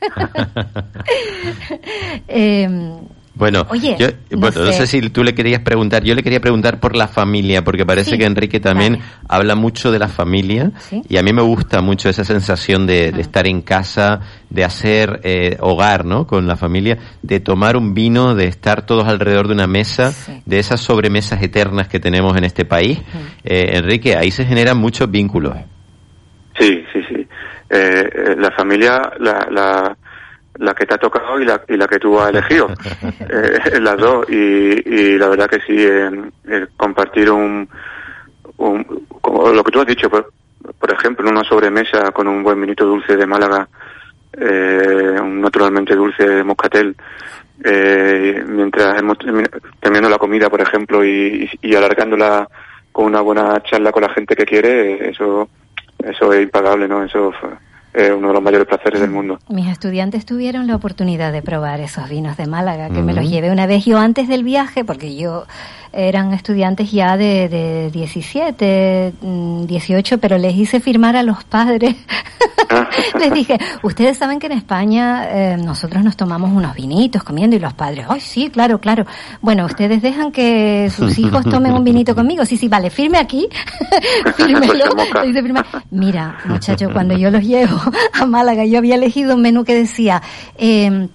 [SPEAKER 3] eh, bueno, yo, bueno, no sé. si tú le querías preguntar, yo le quería preguntar por la familia, porque parece que Enrique también habla mucho de la familia y a mí me gusta mucho esa sensación de, estar en casa, de hacer eh, hogar, ¿no? Con la familia, de tomar un vino, de estar todos alrededor de una mesa, de esas sobremesas eternas que tenemos en este país. Eh, Enrique, ahí se generan muchos vínculos.
[SPEAKER 5] Sí, sí, sí. Eh, la familia, la, la la que te ha tocado y la, y la que tú has elegido, eh, las dos. Y, la verdad que sí, compartir un, un, como lo que tú has dicho, por, por ejemplo, en una sobremesa con un buen vinito dulce de Málaga, eh, un naturalmente dulce de moscatel, eh, mientras hemos terminando la comida, por ejemplo, y, y alargándola con una buena charla con la gente que quiere, eso, eso es impagable, ¿no? Eso eh, uno de los mayores placeres del mundo.
[SPEAKER 4] Mis estudiantes tuvieron la oportunidad de probar esos vinos de Málaga, que me los llevé una vez yo antes del viaje, porque yo eran estudiantes ya de, de 17, 18, mm, pero les hice firmar a los padres. les dije, ustedes saben que en España eh, nosotros nos tomamos unos vinitos comiendo y los padres, ay, sí, claro, claro. Bueno, ustedes dejan que sus hijos tomen un vinito conmigo. Sí, sí, vale, firme aquí. Fírmelo. Mira, muchachos, cuando yo los llevo a Málaga, yo había elegido un menú que decía, eh,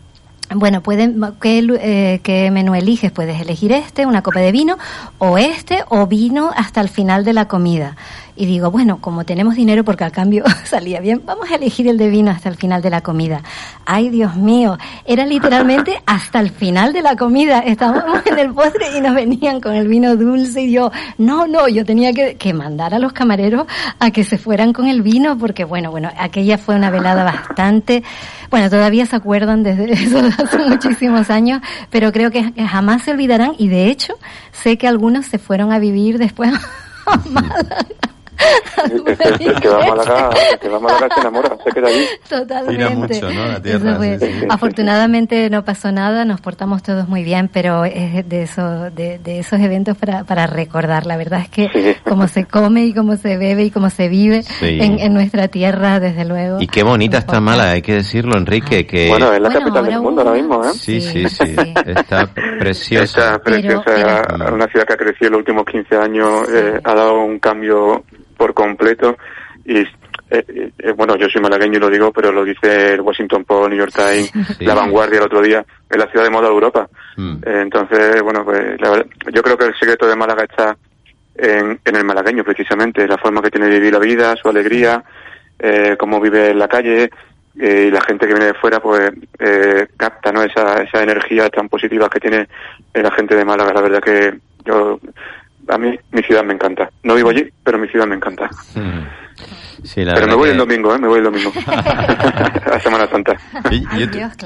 [SPEAKER 4] bueno, pueden, ¿qué, eh, ¿qué, menú eliges? Puedes elegir este, una copa de vino, o este, o vino hasta el final de la comida. Y digo, bueno, como tenemos dinero porque al cambio salía bien, vamos a elegir el de vino hasta el final de la comida. Ay, Dios mío, era literalmente hasta el final de la comida. Estábamos en el postre y nos venían con el vino dulce y yo, no, no, yo tenía que, que mandar a los camareros a que se fueran con el vino porque, bueno, bueno, aquella fue una velada bastante, bueno, todavía se acuerdan desde eso hace muchísimos años, pero creo que jamás se olvidarán y de hecho sé que algunos se fueron a vivir después Málaga
[SPEAKER 5] el, que va a Málaga, que va a Málaga se enamora, se queda allí.
[SPEAKER 4] Totalmente. Mucho, ¿no? La tierra, Afortunadamente no pasó nada, nos portamos todos muy bien, pero es de, eso, de, de esos eventos para, para recordar. La verdad es que cómo se come y cómo se bebe y cómo se vive en, en, nuestra tierra, desde luego.
[SPEAKER 3] Y qué bonita está Málaga, hay que decirlo, Enrique. que
[SPEAKER 5] Bueno, es la capital del mundo ahora mismo, ¿eh?
[SPEAKER 3] Sí, sí, sí. Está preciosa.
[SPEAKER 5] Está preciosa. Una ciudad que ha crecido en los últimos 15 años, eh, ha dado un cambio por completo y eh, eh, bueno, yo soy malagueño y lo digo, pero lo dice el Washington Post, New York Times, La Vanguardia el otro día, es la ciudad de moda de Europa. Mm. Eh, entonces, bueno, pues yo creo que el secreto de Málaga está en, en, el malagueño precisamente, la forma que tiene de vivir la vida, su alegría, eh, cómo vive en la calle y la gente que viene de fuera pues capta ¿no? esa, esa energía tan positiva que tiene la gente de Málaga. La verdad que yo a mí mi ciudad me encanta. No vivo allí, pero mi ciudad me encanta. Hmm. pero me voy el domingo, ¿eh? Me voy el domingo. a Semana Santa.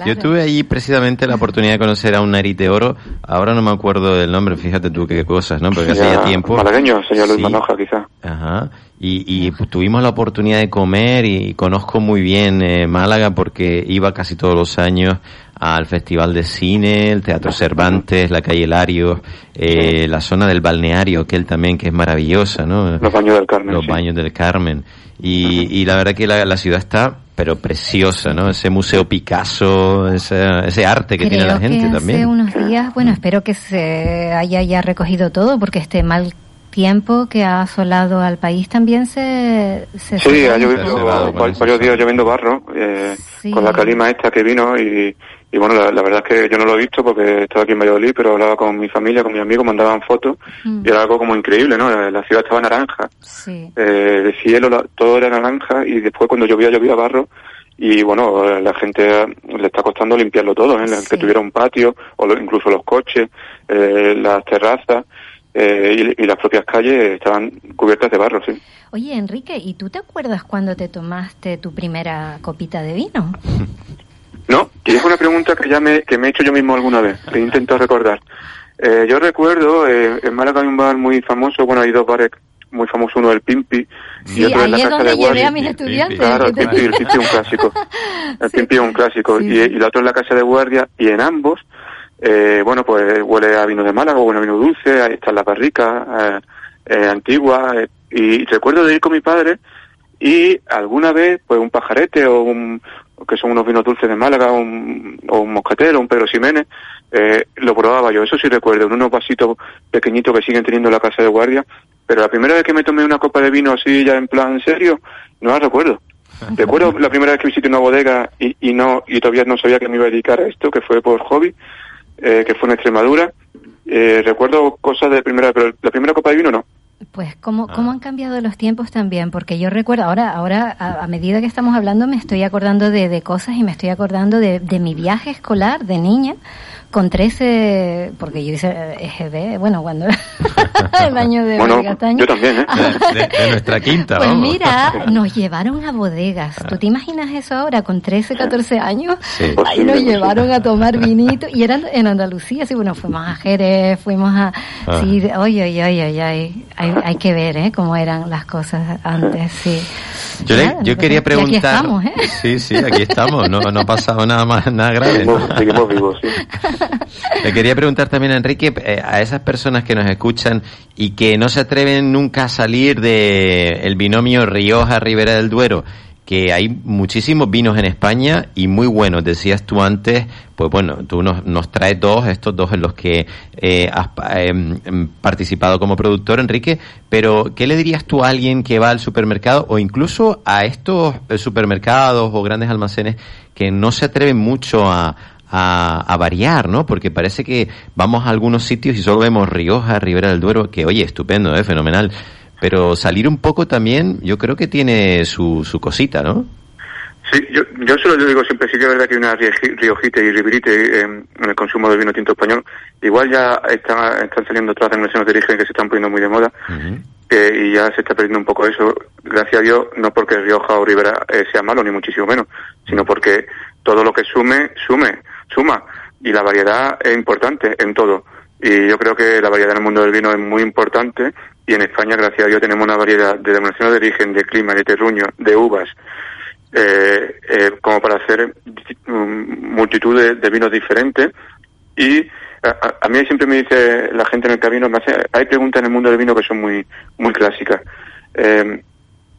[SPEAKER 3] Yo, tuve ahí precisamente la oportunidad de conocer a un nariz de oro. Ahora no me acuerdo del nombre, fíjate tú qué cosas, ¿no? Porque hace ya tiempo.
[SPEAKER 5] Malagueño, señor Luis Manoja, quizá.
[SPEAKER 3] Ajá. Y, y pues, tuvimos la oportunidad de comer y conozco muy bien eh, Málaga porque iba casi todos los años al Festival de Cine, el Teatro Cervantes, la calle Lario, eh, la zona del balneario, aquel también que es maravillosa, ¿no?
[SPEAKER 5] Los baños del Carmen.
[SPEAKER 3] Los baños del Carmen. Y, y la verdad que la, la, ciudad está, pero preciosa, ¿no? Ese museo Picasso, ese, ese arte que tiene la gente
[SPEAKER 4] que
[SPEAKER 3] también.
[SPEAKER 4] Hace unos días, bueno, espero que se haya ya recogido todo, porque este mal tiempo que ha asolado al país también se... se
[SPEAKER 5] sí, ha llovido varios días lloviendo barro, eh, con la calima esta que vino y y bueno, la, verdad es que yo no lo he visto porque estaba aquí en Valladolid, pero hablaba con mi familia, con mis amigos, mandaban fotos mm. y era algo como increíble, ¿no? La ciudad estaba naranja, sí. eh, de cielo todo era naranja y después cuando llovía llovía barro y bueno, la gente le está costando limpiarlo todo, ¿eh? que tuviera un patio o incluso los coches, eh, las terrazas. Eh, y, y, las propias calles estaban cubiertas de barro, sí.
[SPEAKER 4] Oye, Enrique, ¿y tú te acuerdas cuando te tomaste tu primera copita de vino?
[SPEAKER 5] No, y es una pregunta que ya me, que me he hecho yo mismo alguna vez, que intento recordar. Eh, yo recuerdo, eh, en Málaga hay un bar muy famoso, bueno, hay dos bares muy famosos, uno el Pimpi
[SPEAKER 4] y otro en la Casa de Guardia. a mis estudiantes.
[SPEAKER 5] Claro, el Pimpi, el Pimpi es un clásico. El Pimpi es un clásico. Y, el otro en la Casa de Guardia, y en ambos, eh, bueno, pues huele a vino de Málaga, a vino dulce, ahí está la barrica, eh, eh, antigua, eh, y recuerdo de ir con mi padre, y alguna vez, pues un pajarete o un, que son unos vinos dulces de Málaga, un, o un moscatel, un Pedro Ximénez, eh, lo probaba yo, eso sí recuerdo, en unos vasitos pequeñitos que siguen teniendo la casa de guardia, pero la primera vez que me tomé una copa de vino así ya en plan serio, no la recuerdo. Recuerdo la primera vez que visité una bodega y, y no y todavía no sabía que me iba a dedicar a esto, que fue por hobby, eh, que fue en Extremadura. Eh, recuerdo cosas de primera, pero la primera copa de vino no.
[SPEAKER 4] Pues cómo, ah. cómo han cambiado los tiempos también, porque yo recuerdo, ahora, ahora a, medida que estamos hablando me estoy acordando de, de cosas y me estoy acordando de, de, mi viaje escolar de niña, con 13, porque yo hice EGB, bueno, cuando el año de
[SPEAKER 5] bueno, Yo también, ¿eh?
[SPEAKER 3] de, nuestra quinta,
[SPEAKER 4] Pues mira, nos llevaron a bodegas. ¿Tú te imaginas eso ahora, con 13, 14 años? Ahí nos llevaron a tomar vinito, y eran en Andalucía, sí, bueno, fuimos a Jerez, fuimos a... Ah. Sí, oye, oye, oye, oye, hay, hay que ver, ¿eh? Cómo eran las cosas antes, sí.
[SPEAKER 3] Yo, yo quería preguntar. Aquí estamos, ¿eh? Sí, sí, aquí estamos. No, no ha pasado nada más, nada grave.
[SPEAKER 5] Seguimos, vivos, sí.
[SPEAKER 3] Le quería preguntar también a Enrique, eh, a esas personas que nos escuchan y que no se atreven nunca a salir de el binomio Rioja-Ribera del Duero que hay muchísimos vinos en España y muy buenos. Decías tú antes, pues bueno, tú nos, nos traes dos, estos dos en los que eh, has em, participado como productor, Enrique, pero ¿qué le dirías tú a alguien que va al supermercado o incluso a estos eh, supermercados o grandes almacenes que no se atreven mucho a, a, variar, ¿no? Porque parece que vamos a algunos sitios y solo vemos Rioja, Ribera del Duero, que oye, estupendo, ¿eh? fenomenal pero salir un poco también, yo creo que tiene su, su cosita, ¿no?
[SPEAKER 5] Sí, yo, yo se lo digo siempre, sí que es verdad que hay una riojite y ribrite en, el consumo del vino tinto español. Igual ya está, están saliendo otras denominaciones de origen que se están poniendo muy de moda y ya se está perdiendo un poco eso. Gracias a Dios, no porque Rioja o Ribera eh, sea malo, ni muchísimo menos, sino porque todo lo que sume, sume, suma. Y la variedad es importante en todo. Y yo creo que la variedad en el mundo del vino es muy importante y en España, gracias a Dios, tenemos una variedad de denominaciones de origen, de clima, de terruño, de uvas, eh, eh, como para hacer multitud de, vinos diferentes. Y a, mí siempre me dice la gente en el camino, me hace, hay preguntas en el mundo del vino que son muy, muy clásicas. Eh,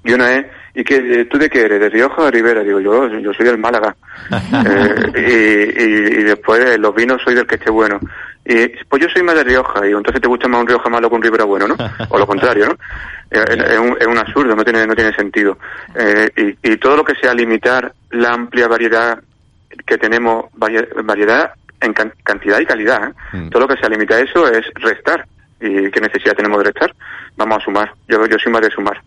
[SPEAKER 5] y una es, ¿y qué, tú de qué eres? ¿De Rioja o de Rivera? Digo, yo, yo soy del Málaga. eh, y, y, después, los vinos soy del que esté bueno. Y, pues yo soy más de Rioja, y entonces te gusta más un Rioja malo que un Ribera bueno, ¿no? O lo contrario, ¿no? Eh, es, un, es un absurdo, no tiene, no tiene sentido. Eh, y, y todo lo que sea limitar la amplia variedad que tenemos, variedad en cantidad y calidad, ¿eh? mm. todo lo que sea limita a eso es restar. ¿Y qué necesidad tenemos de restar? Vamos a sumar. Yo, yo soy más de sumar.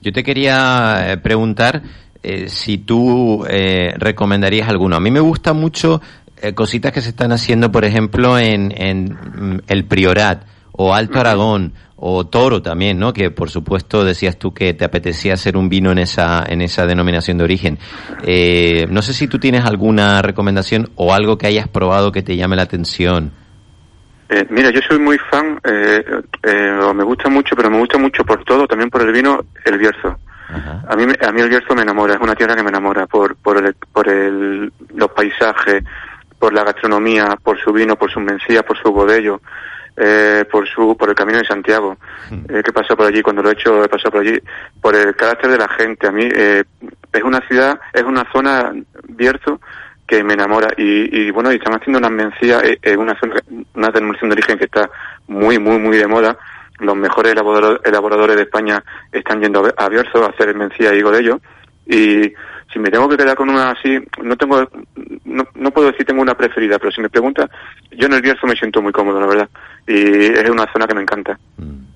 [SPEAKER 3] Yo te quería preguntar si tú recomendarías alguno. A mí me gusta mucho eh, cositas que se están haciendo, por ejemplo, en, en mm, el Priorat o Alto Aragón o Toro también, ¿no? Que por supuesto decías tú que te apetecía hacer un vino en esa en esa denominación de origen. Eh, no sé si tú tienes alguna recomendación o algo que hayas probado que te llame la atención.
[SPEAKER 5] Eh, mira, yo soy muy fan, eh, eh, me gusta mucho, pero me gusta mucho por todo, también por el vino, el Bierzo. A mí, a mí el Bierzo me enamora, es una tierra que me enamora por, por, el, por el, los paisajes, por la gastronomía, por su vino, por su mencía, por su bodello, eh, por su por el camino de Santiago hmm. eh, que pasó por allí cuando lo he hecho he pasado por allí por el carácter de la gente a mí eh, es una ciudad es una zona Bierzo que me enamora y, y bueno y están haciendo una mencía eh, eh una una denominación de origen que está muy muy muy de moda los mejores elaboradores de España están yendo a Bierzo a hacer mencía y godello y si me tengo que quedar con una así, no tengo, no, no puedo decir tengo una preferida, pero si me pregunta, yo en el Bierzo me siento muy cómodo, la verdad. Y es una zona que me encanta. Mm.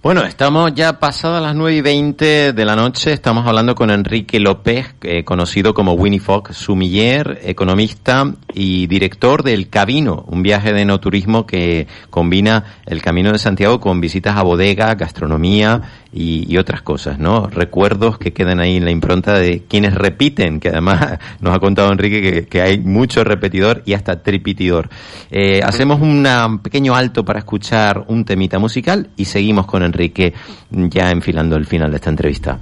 [SPEAKER 3] Bueno, estamos ya pasadas las 9 y 20 de la noche. Estamos hablando con Enrique López, eh, conocido como Winnie Fogg, sumiller, economista y director del Cabino, un viaje de no turismo que combina el Camino de Santiago con visitas a bodega, gastronomía y, otras cosas, ¿no? Recuerdos que quedan ahí en la impronta de quienes repiten, que además nos ha contado Enrique que, hay mucho repetidor y hasta tripitidor. Eh, hacemos un pequeño alto para escuchar un temita musical y seguimos con Enrique ya enfilando el final de esta entrevista.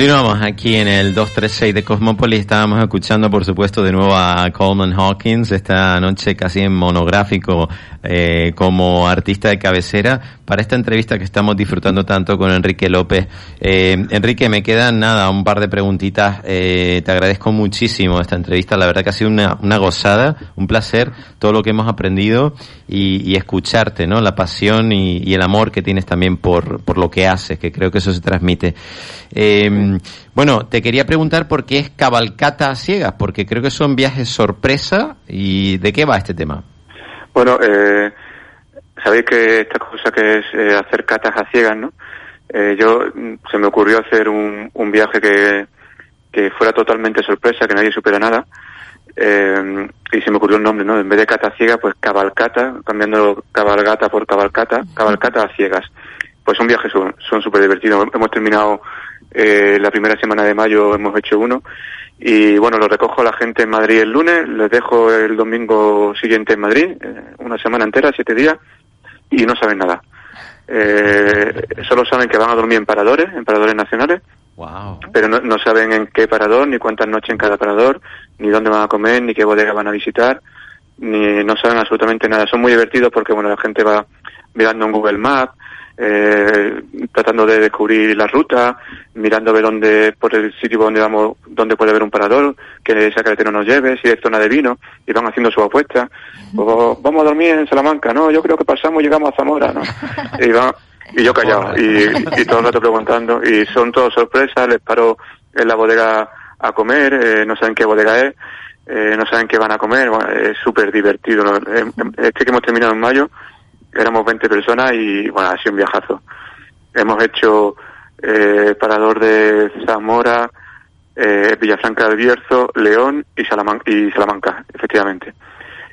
[SPEAKER 3] Continuamos aquí en el 236 de Cosmópolis. Estábamos escuchando, por supuesto, de nuevo a Coleman Hawkins esta noche casi en monográfico eh, como artista de cabecera para esta entrevista que estamos disfrutando tanto con Enrique López. Eh, Enrique, me quedan nada, un par de preguntitas. Eh, te agradezco muchísimo esta entrevista. La verdad que ha sido una, gozada, un placer todo lo que hemos aprendido y, escucharte, ¿no? La pasión y, el amor que tienes también por, por lo que haces, que creo que eso se transmite. Bueno, te quería preguntar por qué es cabalcata a ciegas, porque creo que son viajes sorpresa y ¿de qué va este tema?
[SPEAKER 5] Bueno, eh, sabéis que esta cosa que es eh, hacer catas a ciegas, ¿no? Eh, yo se me ocurrió hacer un, un viaje que, que fuera totalmente sorpresa, que nadie supiera nada. Eh, y se me ocurrió un nombre, ¿no? En vez de cata ciega, pues cabalcata, cambiando cabalgata por cabalcata, cabalcata a ciegas. Pues son viajes son súper divertidos. Hemos terminado eh, la primera semana de mayo hemos hecho uno y bueno, lo recojo a la gente en Madrid el lunes, les dejo el domingo siguiente en Madrid, eh, una semana entera, siete días, y no saben nada. Eh, solo saben que van a dormir en paradores, en paradores nacionales,
[SPEAKER 3] wow.
[SPEAKER 5] pero no, no, saben en qué parador, ni cuántas noches en cada parador, ni dónde van a comer, ni qué bodega van a visitar, ni no saben absolutamente nada. Son muy divertidos porque bueno, la gente va mirando en Google Maps, eh, tratando de descubrir la ruta, mirando de dónde, por el sitio donde vamos, dónde puede haber un parador, que esa carretera nos lleve, si es zona de vino, y van haciendo su apuesta. O, vamos a dormir en Salamanca, no, yo creo que pasamos y llegamos a Zamora, ¿no? y, va, y yo callado, y, y, todo el rato preguntando, y son todas sorpresas, les paro en la bodega a comer, eh, no saben qué bodega es, eh, no saben qué van a comer, bueno, es súper divertido. ¿no? Este que hemos terminado en mayo, éramos 20 personas y bueno, ha sido un viajazo. Hemos hecho eh, Parador de Zamora, eh, Villafranca del Bierzo, León y, Salaman y Salamanca, efectivamente.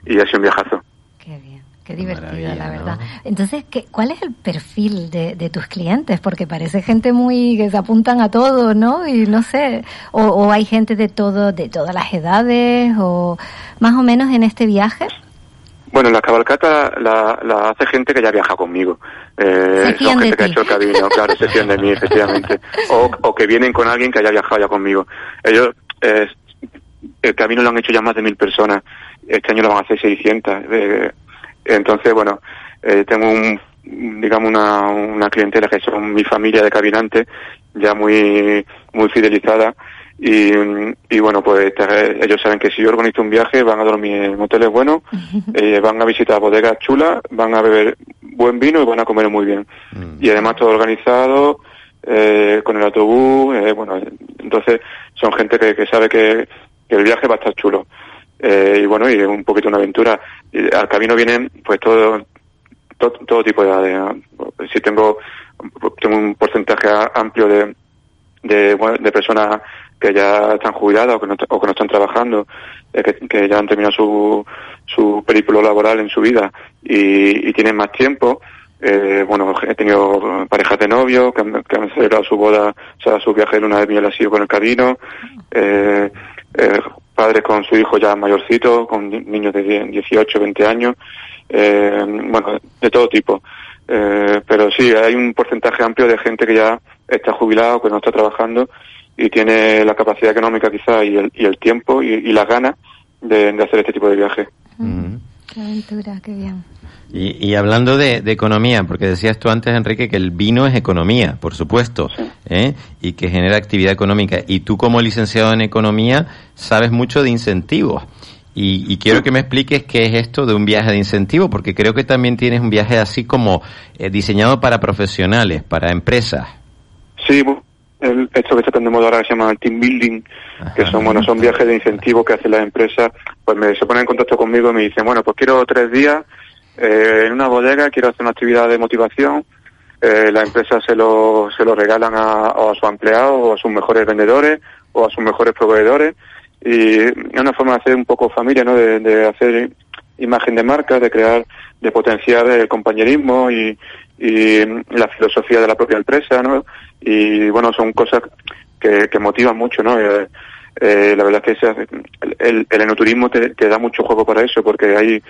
[SPEAKER 5] Y ha sido un viajazo.
[SPEAKER 4] Qué bien, qué divertido, la verdad. ¿no? Entonces, ¿qué, ¿cuál es el perfil de, de, tus clientes? Porque parece gente muy que se apuntan a todo, ¿no? Y no sé, o, o hay gente de todo, de todas las edades, o más o menos en este viaje.
[SPEAKER 5] Bueno, la cabalcata la, la hace gente que ya viaja conmigo. Eh, son gente que ha hecho el camino, claro, se de mí, efectivamente. O, o que vienen con alguien que haya viajado ya conmigo. Ellos, eh, el camino lo han hecho ya más de mil personas. Este año lo van a hacer 600. Eh, entonces, bueno, eh, tengo un, digamos, una, una clientela que son mi familia de caminantes, ya muy, muy fidelizada. Y, y, bueno, pues ellos saben que si yo organizo un viaje van a dormir en hoteles buenos, eh, van a visitar bodegas chulas, van a beber buen vino y van a comer muy bien. Mm. Y además todo organizado, eh, con el autobús, eh, bueno, entonces son gente que, que sabe que, que, el viaje va a estar chulo. Eh, y bueno, y es un poquito una aventura. Y al camino vienen pues todo, todo, todo tipo de edades. Si tengo, tengo un porcentaje amplio de, de, de personas que ya están jubiladas o que no, o que no están trabajando, eh, que, ya han terminado su, su periplo laboral en su vida y, tienen más tiempo. Eh, bueno, he tenido parejas de novio que han, que celebrado su boda, o sea, su viaje de luna de miel ha sido con el camino, eh, eh, padres con su hijo ya mayorcito, con niños de 18, 20 años, eh, bueno, de todo tipo. Eh, pero sí, hay un porcentaje amplio de gente que ya está jubilado, que no está trabajando y tiene la capacidad económica quizá y el, y el tiempo y, y las ganas de, de, hacer este tipo de viaje.
[SPEAKER 4] Qué aventura, qué bien.
[SPEAKER 3] Y, y hablando de, de, economía, porque decías tú antes, Enrique, que el vino es economía, por supuesto,
[SPEAKER 5] sí.
[SPEAKER 3] ¿eh? y que genera actividad económica. Y tú como licenciado en economía sabes mucho de incentivos. Y, y, quiero que me expliques qué es esto de un viaje de incentivo, porque creo que también tienes un viaje así como eh, diseñado para profesionales, para empresas.
[SPEAKER 5] Sí, el, esto que está tan de moda ahora se llama team building, que son bueno son viajes de incentivo que hacen las empresas, pues me se ponen en contacto conmigo y me dicen, bueno, pues quiero tres días eh, en una bodega, quiero hacer una actividad de motivación, eh, la empresa se lo, se lo regalan a, a sus empleados o a sus mejores vendedores o a sus mejores proveedores y es una forma de hacer un poco familia, ¿no? De, de hacer imagen de marca, de crear, de potenciar el compañerismo y, y la filosofía de la propia empresa, ¿no? Y bueno, son cosas que, que motivan mucho, ¿no? Eh, eh, la verdad es que el, el enoturismo te, te, da mucho juego para eso, porque hay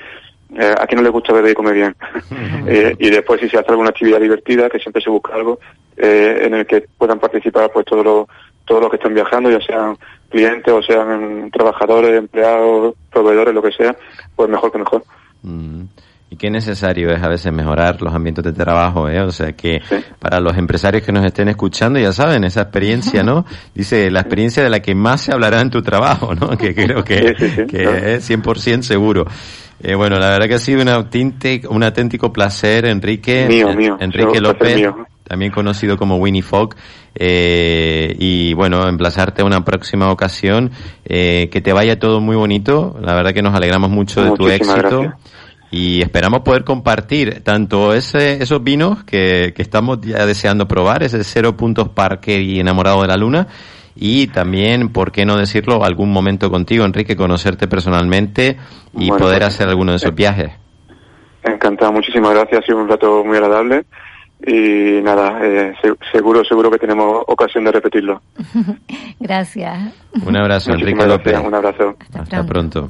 [SPEAKER 5] eh, a quien no le gusta beber y comer bien. eh, y después si se hace alguna actividad divertida, que siempre se busca algo eh, en el que puedan participar pues todos los todos los que están viajando, ya sean clientes o sean trabajadores, empleados, proveedores, lo que sea, pues mejor que mejor.
[SPEAKER 3] Mm. Y qué necesario es a veces mejorar los ambientes de trabajo, ¿eh? O sea que para los empresarios que nos estén escuchando, ya saben, esa experiencia, ¿no? Dice, la experiencia de la que más se hablará en tu trabajo, ¿no? Que creo que, que es 100% seguro. Eh, bueno, la verdad que ha sido un, auténtico, un auténtico placer, Enrique.
[SPEAKER 5] Mío, mío.
[SPEAKER 3] Enrique López, también conocido como Winnie Fogg. Eh, y bueno, emplazarte a una próxima ocasión. Eh, que te vaya todo muy bonito. La verdad que nos alegramos mucho de tu éxito. Y esperamos poder compartir tanto ese, esos vinos que, que estamos ya deseando probar, ese Cero Puntos Parque y Enamorado de la Luna, y también, ¿por qué no decirlo, algún momento contigo, Enrique, conocerte personalmente y poder pues, hacer alguno de esos viajes?
[SPEAKER 5] Encantado, muchísimas gracias, ha sido un rato muy agradable y nada, eh, seguro, seguro que tenemos ocasión de repetirlo.
[SPEAKER 4] gracias.
[SPEAKER 3] Un abrazo, Enrique López.
[SPEAKER 5] Un abrazo.
[SPEAKER 3] Hasta, pronto.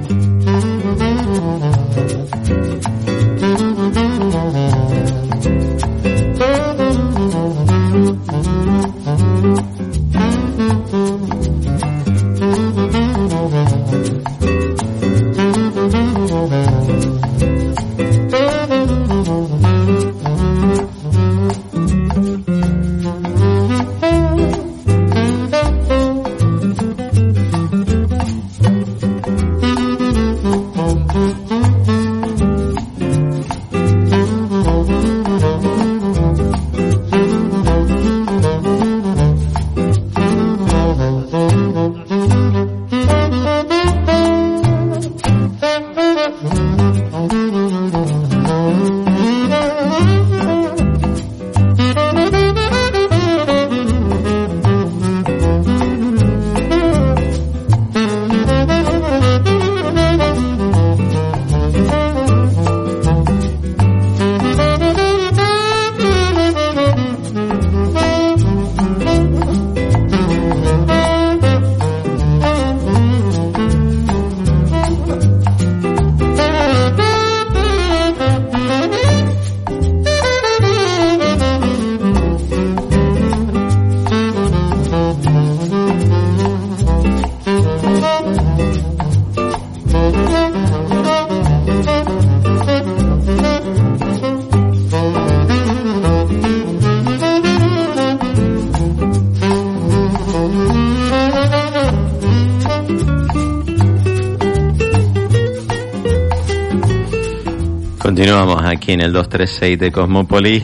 [SPEAKER 3] en el 236 de Cosmopolis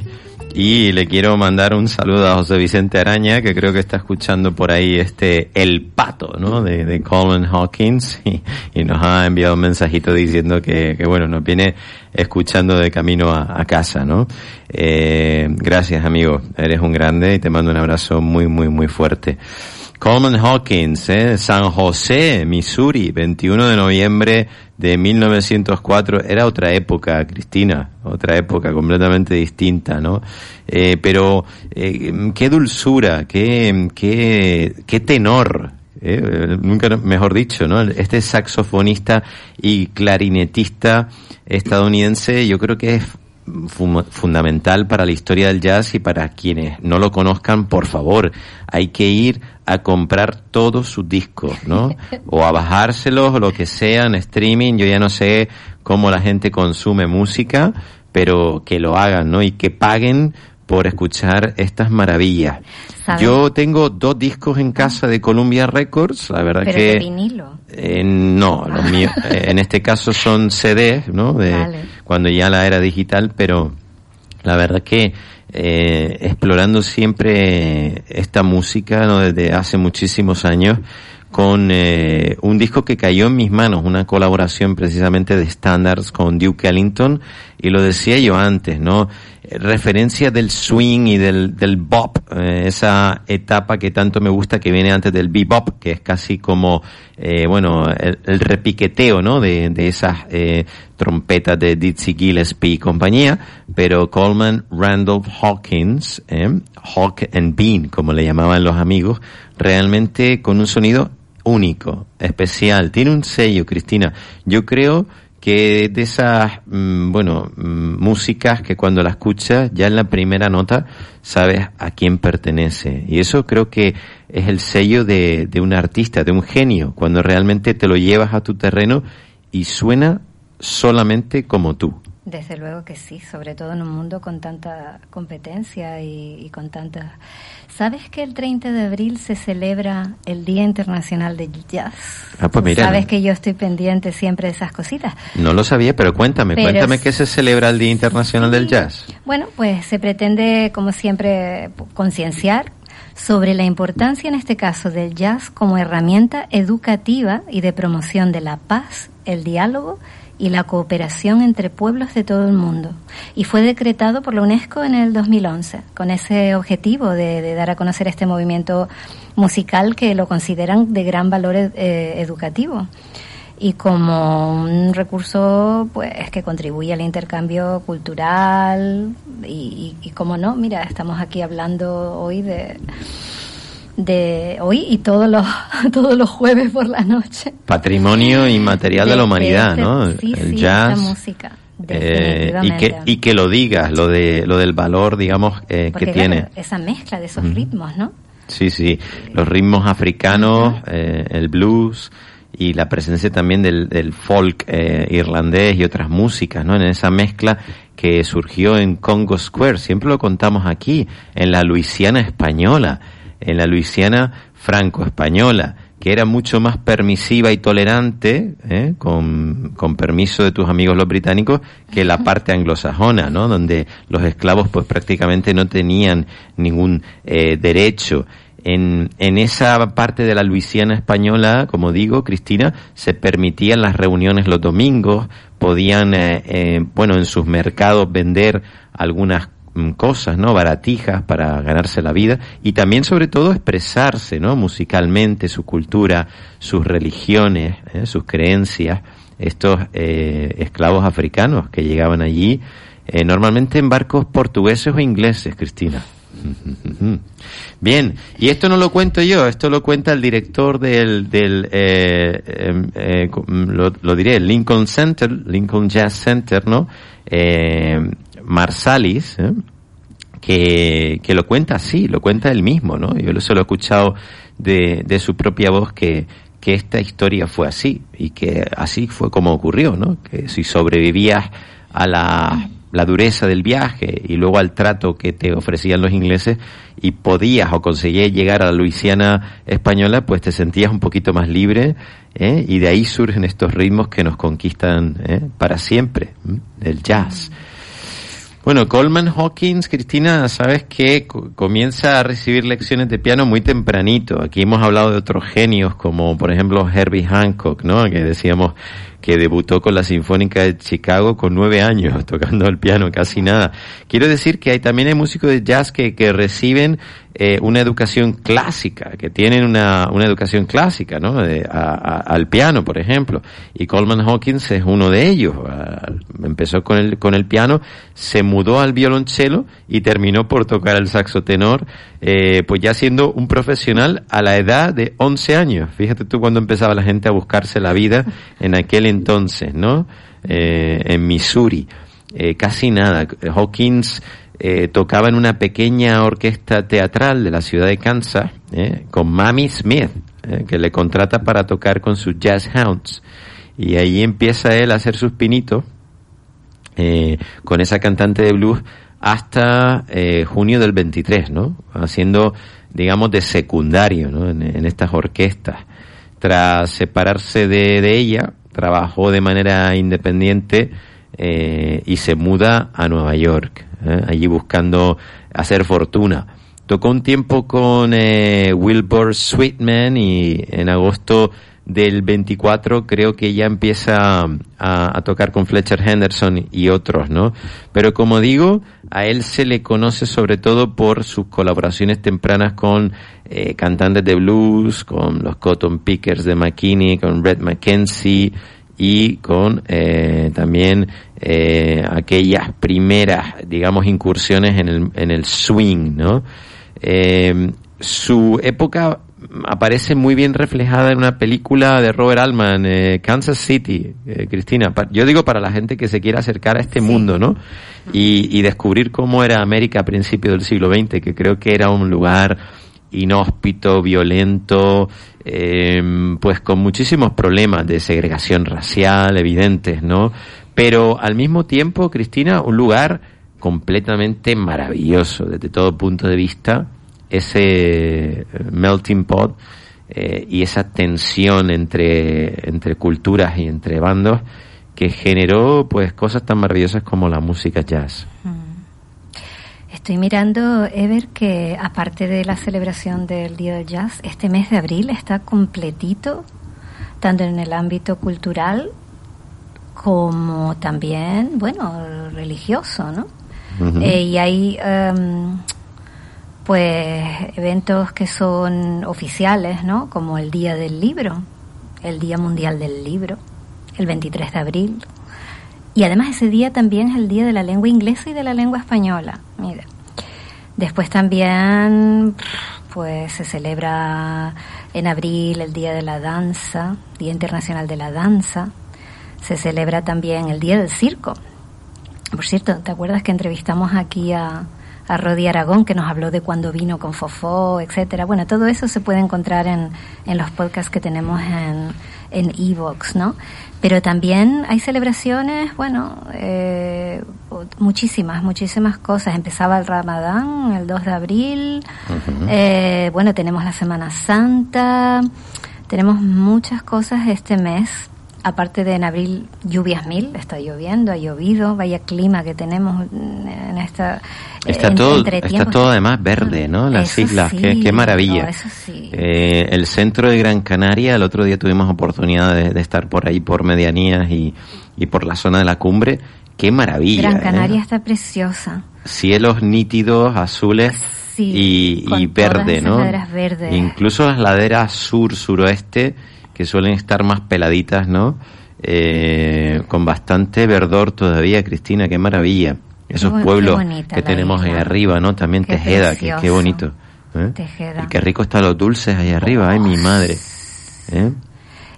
[SPEAKER 3] y le quiero mandar un saludo a José Vicente Araña, que creo que está escuchando por ahí este El Pato, ¿no? De, Colin Hawkins y, nos ha enviado un mensajito diciendo que, que bueno, nos viene escuchando de camino a, casa, ¿no? Eh, gracias amigo, eres un grande y te mando un abrazo muy, muy, muy fuerte. Coleman Hawkins, ¿eh? San José, Missouri, 21 de noviembre de 1904. Era otra época, Cristina, otra época completamente distinta, ¿no? Eh, pero eh, qué dulzura, qué, qué, qué tenor, eh, nunca mejor dicho, ¿no? Este saxofonista y clarinetista estadounidense, yo creo que es fundamental para la historia del jazz y para quienes no lo conozcan, por favor, hay que ir a comprar todos sus discos, ¿no? O a bajárselos o lo que sea en streaming. Yo ya no sé cómo la gente consume música, pero que lo hagan, ¿no? Y que paguen por escuchar estas maravillas. Yo tengo dos discos en casa de Columbia Records, la verdad que...
[SPEAKER 4] De vinilo.
[SPEAKER 3] Eh, no, los míos, eh, en este caso son CDs, ¿no? De cuando ya la era digital, pero la verdad que eh, explorando siempre esta música, ¿no? Desde hace muchísimos años, con eh, un disco que cayó en mis manos, una colaboración precisamente de Standards con Duke Ellington, y lo decía yo antes, ¿no? Referencia del swing y del, del bop, eh, esa etapa que tanto me gusta que viene antes del bebop, que es casi como, eh, bueno, el, repiqueteo, ¿no? De, de esas eh, trompetas de Dizzy Gillespie y compañía, pero Coleman Randolph Hawkins, Hawk and Bean, como le llamaban los amigos, realmente con un sonido único, especial. Tiene un sello, Cristina. Yo creo que de esas, mm, bueno, mm, músicas que cuando la escuchas ya en la primera nota sabes a quién pertenece. Y eso creo que es el sello de, de un artista, de un genio, cuando realmente te lo llevas a tu terreno y suena solamente como tú.
[SPEAKER 4] Desde luego que sí, sobre todo en un mundo con tanta competencia y, con tantas... ¿Sabes que el 30 de abril se celebra el Día Internacional de Jazz?
[SPEAKER 3] Ah, pues mira.
[SPEAKER 4] Sabes que yo estoy pendiente siempre de esas cositas.
[SPEAKER 3] No lo sabía, pero cuéntame, cuéntame qué se celebra el Día Internacional del Jazz.
[SPEAKER 4] Bueno, pues se pretende, como siempre, concienciar sobre la importancia en este caso del jazz como herramienta educativa y de promoción de la paz, el diálogo y la cooperación entre pueblos de todo el mundo. Y fue decretado por la UNESCO en el 2011, con ese objetivo de, dar a conocer este movimiento musical que lo consideran de gran valor eh, educativo y como un recurso pues que contribuye al intercambio cultural y, y como no, mira, estamos aquí hablando hoy de de hoy y todos los todos los jueves por la noche.
[SPEAKER 3] Patrimonio inmaterial de, la humanidad, ¿no?
[SPEAKER 4] Sí, el jazz. música.
[SPEAKER 3] Eh, y que y que lo digas, lo de lo del valor, digamos, eh, que tiene.
[SPEAKER 4] Esa mezcla de esos ritmos, ¿no?
[SPEAKER 3] Sí, sí, los ritmos africanos, eh, el blues y la presencia también del, del folk irlandés y otras músicas, ¿no? En esa mezcla que surgió en Congo Square, siempre lo contamos aquí, en la Luisiana española en la Luisiana franco-española, que era mucho más permisiva y tolerante, ¿eh? con, con, permiso de tus amigos los británicos, que la parte anglosajona, ¿no? Donde los esclavos pues prácticamente no tenían ningún eh, derecho. En, en, esa parte de la Luisiana española, como digo, Cristina, se permitían las reuniones los domingos, podían, eh, eh bueno, en sus mercados vender algunas cosas, ¿no? Baratijas para ganarse la vida y también sobre todo expresarse, ¿no? Musicalmente, su cultura, sus religiones, ¿eh? sus creencias, estos eh, esclavos africanos que llegaban allí, eh, normalmente en barcos portugueses o ingleses, Cristina. Bien, y esto no lo cuento yo, esto lo cuenta el director del, del em, lo, lo, diré, Lincoln Center, Lincoln Jazz Center, ¿no? Marsalis, ¿eh? que, que, lo cuenta así, lo cuenta él mismo, ¿no? Yo se lo he escuchado de, de su propia voz que, que esta historia fue así y que así fue como ocurrió, ¿no? Que si sobrevivías a la, la dureza del viaje y luego al trato que te ofrecían los ingleses y podías o conseguías llegar a la Luisiana española, pues te sentías un poquito más libre ¿eh? y de ahí surgen estos ritmos que nos conquistan ¿eh? para siempre, el jazz. Bueno, Coleman Hawkins, Cristina, sabes que comienza a recibir lecciones de piano muy tempranito. Aquí hemos hablado de otros genios como, por ejemplo, Herbie Hancock, ¿no? Que decíamos que debutó con la Sinfónica de Chicago con nueve años, tocando el piano, casi nada. Quiero decir que hay también hay músicos de jazz que, que reciben eh, una educación clásica, que tienen una, una educación clásica, ¿no? al piano, por ejemplo. Y Coleman Hawkins es uno de ellos. Ah, empezó con el, con el piano, se mudó al violonchelo y terminó por tocar el saxo tenor, eh, pues ya siendo un profesional a la edad de 11 años. Fíjate tú cuando empezaba la gente a buscarse la vida en aquel entonces, ¿no? Eh, en Missouri. Eh, casi nada. Hawkins eh, tocaba en una pequeña orquesta teatral de la ciudad de Kansas eh, con Mamie Smith, eh, que le contrata para tocar con sus Jazz Hounds. Y ahí empieza él a hacer sus pinitos con esa cantante de blues hasta junio del 23, ¿no? Haciendo, digamos, de secundario, ¿no? En, estas orquestas. Tras separarse de, de ella, trabajó de manera independiente y se muda a Nueva York. ¿Eh? allí buscando hacer fortuna. Tocó un tiempo con eh, Wilbur Sweetman y en agosto del 24 creo que ya empieza a, tocar con Fletcher Henderson y otros, ¿no? Pero como digo, a él se le conoce sobre todo por sus colaboraciones tempranas con eh, cantantes de blues, con los Cotton Pickers de McKinney, con Red McKenzie, y con eh, también eh, aquellas primeras, digamos, incursiones en el, en el swing, ¿no? Eh, su época aparece muy bien reflejada en una película de Robert Altman, eh, Kansas City, eh, Cristina. Yo digo para la gente que se quiera acercar a este mundo, ¿no? Y, y, descubrir cómo era América a principios del siglo XX, que creo que era un lugar inhóspito, violento, eh, pues con muchísimos problemas de segregación racial evidentes, ¿no? Pero al mismo tiempo, Cristina, un lugar completamente maravilloso desde todo punto de vista, ese melting pot eh, y esa tensión entre, entre culturas y entre bandos que generó pues cosas tan maravillosas como la música jazz. Mm.
[SPEAKER 4] Estoy mirando, Ever, que aparte de la celebración del Día del Jazz, este mes de abril está completito, tanto en el ámbito cultural como también, bueno, religioso, ¿no? Eh, y hay, em, pues, eventos que son oficiales, ¿no? Como el Día del Libro, el Día Mundial del Libro, el 23 de abril. Y además ese día también es el Día de la Lengua Inglesa y de la Lengua Española. Mira. Después también pues se celebra en abril el Día de la Danza, Día Internacional de la Danza. Se celebra también el Día del Circo. Por cierto, ¿te acuerdas que entrevistamos aquí a, a Rodi Aragón que nos habló de cuando vino con Fofó, etcétera? Bueno, todo eso se puede encontrar en, en los podcasts que tenemos en en Evox, ¿no? Pero también hay celebraciones, bueno, eh, muchísimas, muchísimas cosas. Empezaba el Ramadán el 2 de abril, eh, bueno, tenemos la Semana Santa, tenemos muchas cosas este mes. Aparte de en abril lluvias mil, está lloviendo, ha llovido, vaya clima que tenemos en esta...
[SPEAKER 3] Está, todo, está todo además verde, ¿no? Las islas, qué, maravilla. Eh, el centro de Gran Canaria, el otro día tuvimos oportunidad de, estar por ahí, por medianías y, y, por la zona de la cumbre. Qué maravilla.
[SPEAKER 4] Gran Canaria ¿eh? está preciosa.
[SPEAKER 3] Cielos nítidos, azules y, y verde, ¿no?
[SPEAKER 4] Verdes.
[SPEAKER 3] Incluso las laderas sur, suroeste, que suelen estar más peladitas, ¿no? Eh, con bastante verdor todavía, Cristina, qué maravilla esos pueblos que tenemos ahí arriba, ¿no? También Tejeda, que qué bonito. ¿eh? Tejeda. Y qué rico están los dulces ahí arriba, ay, mi madre. ¿eh?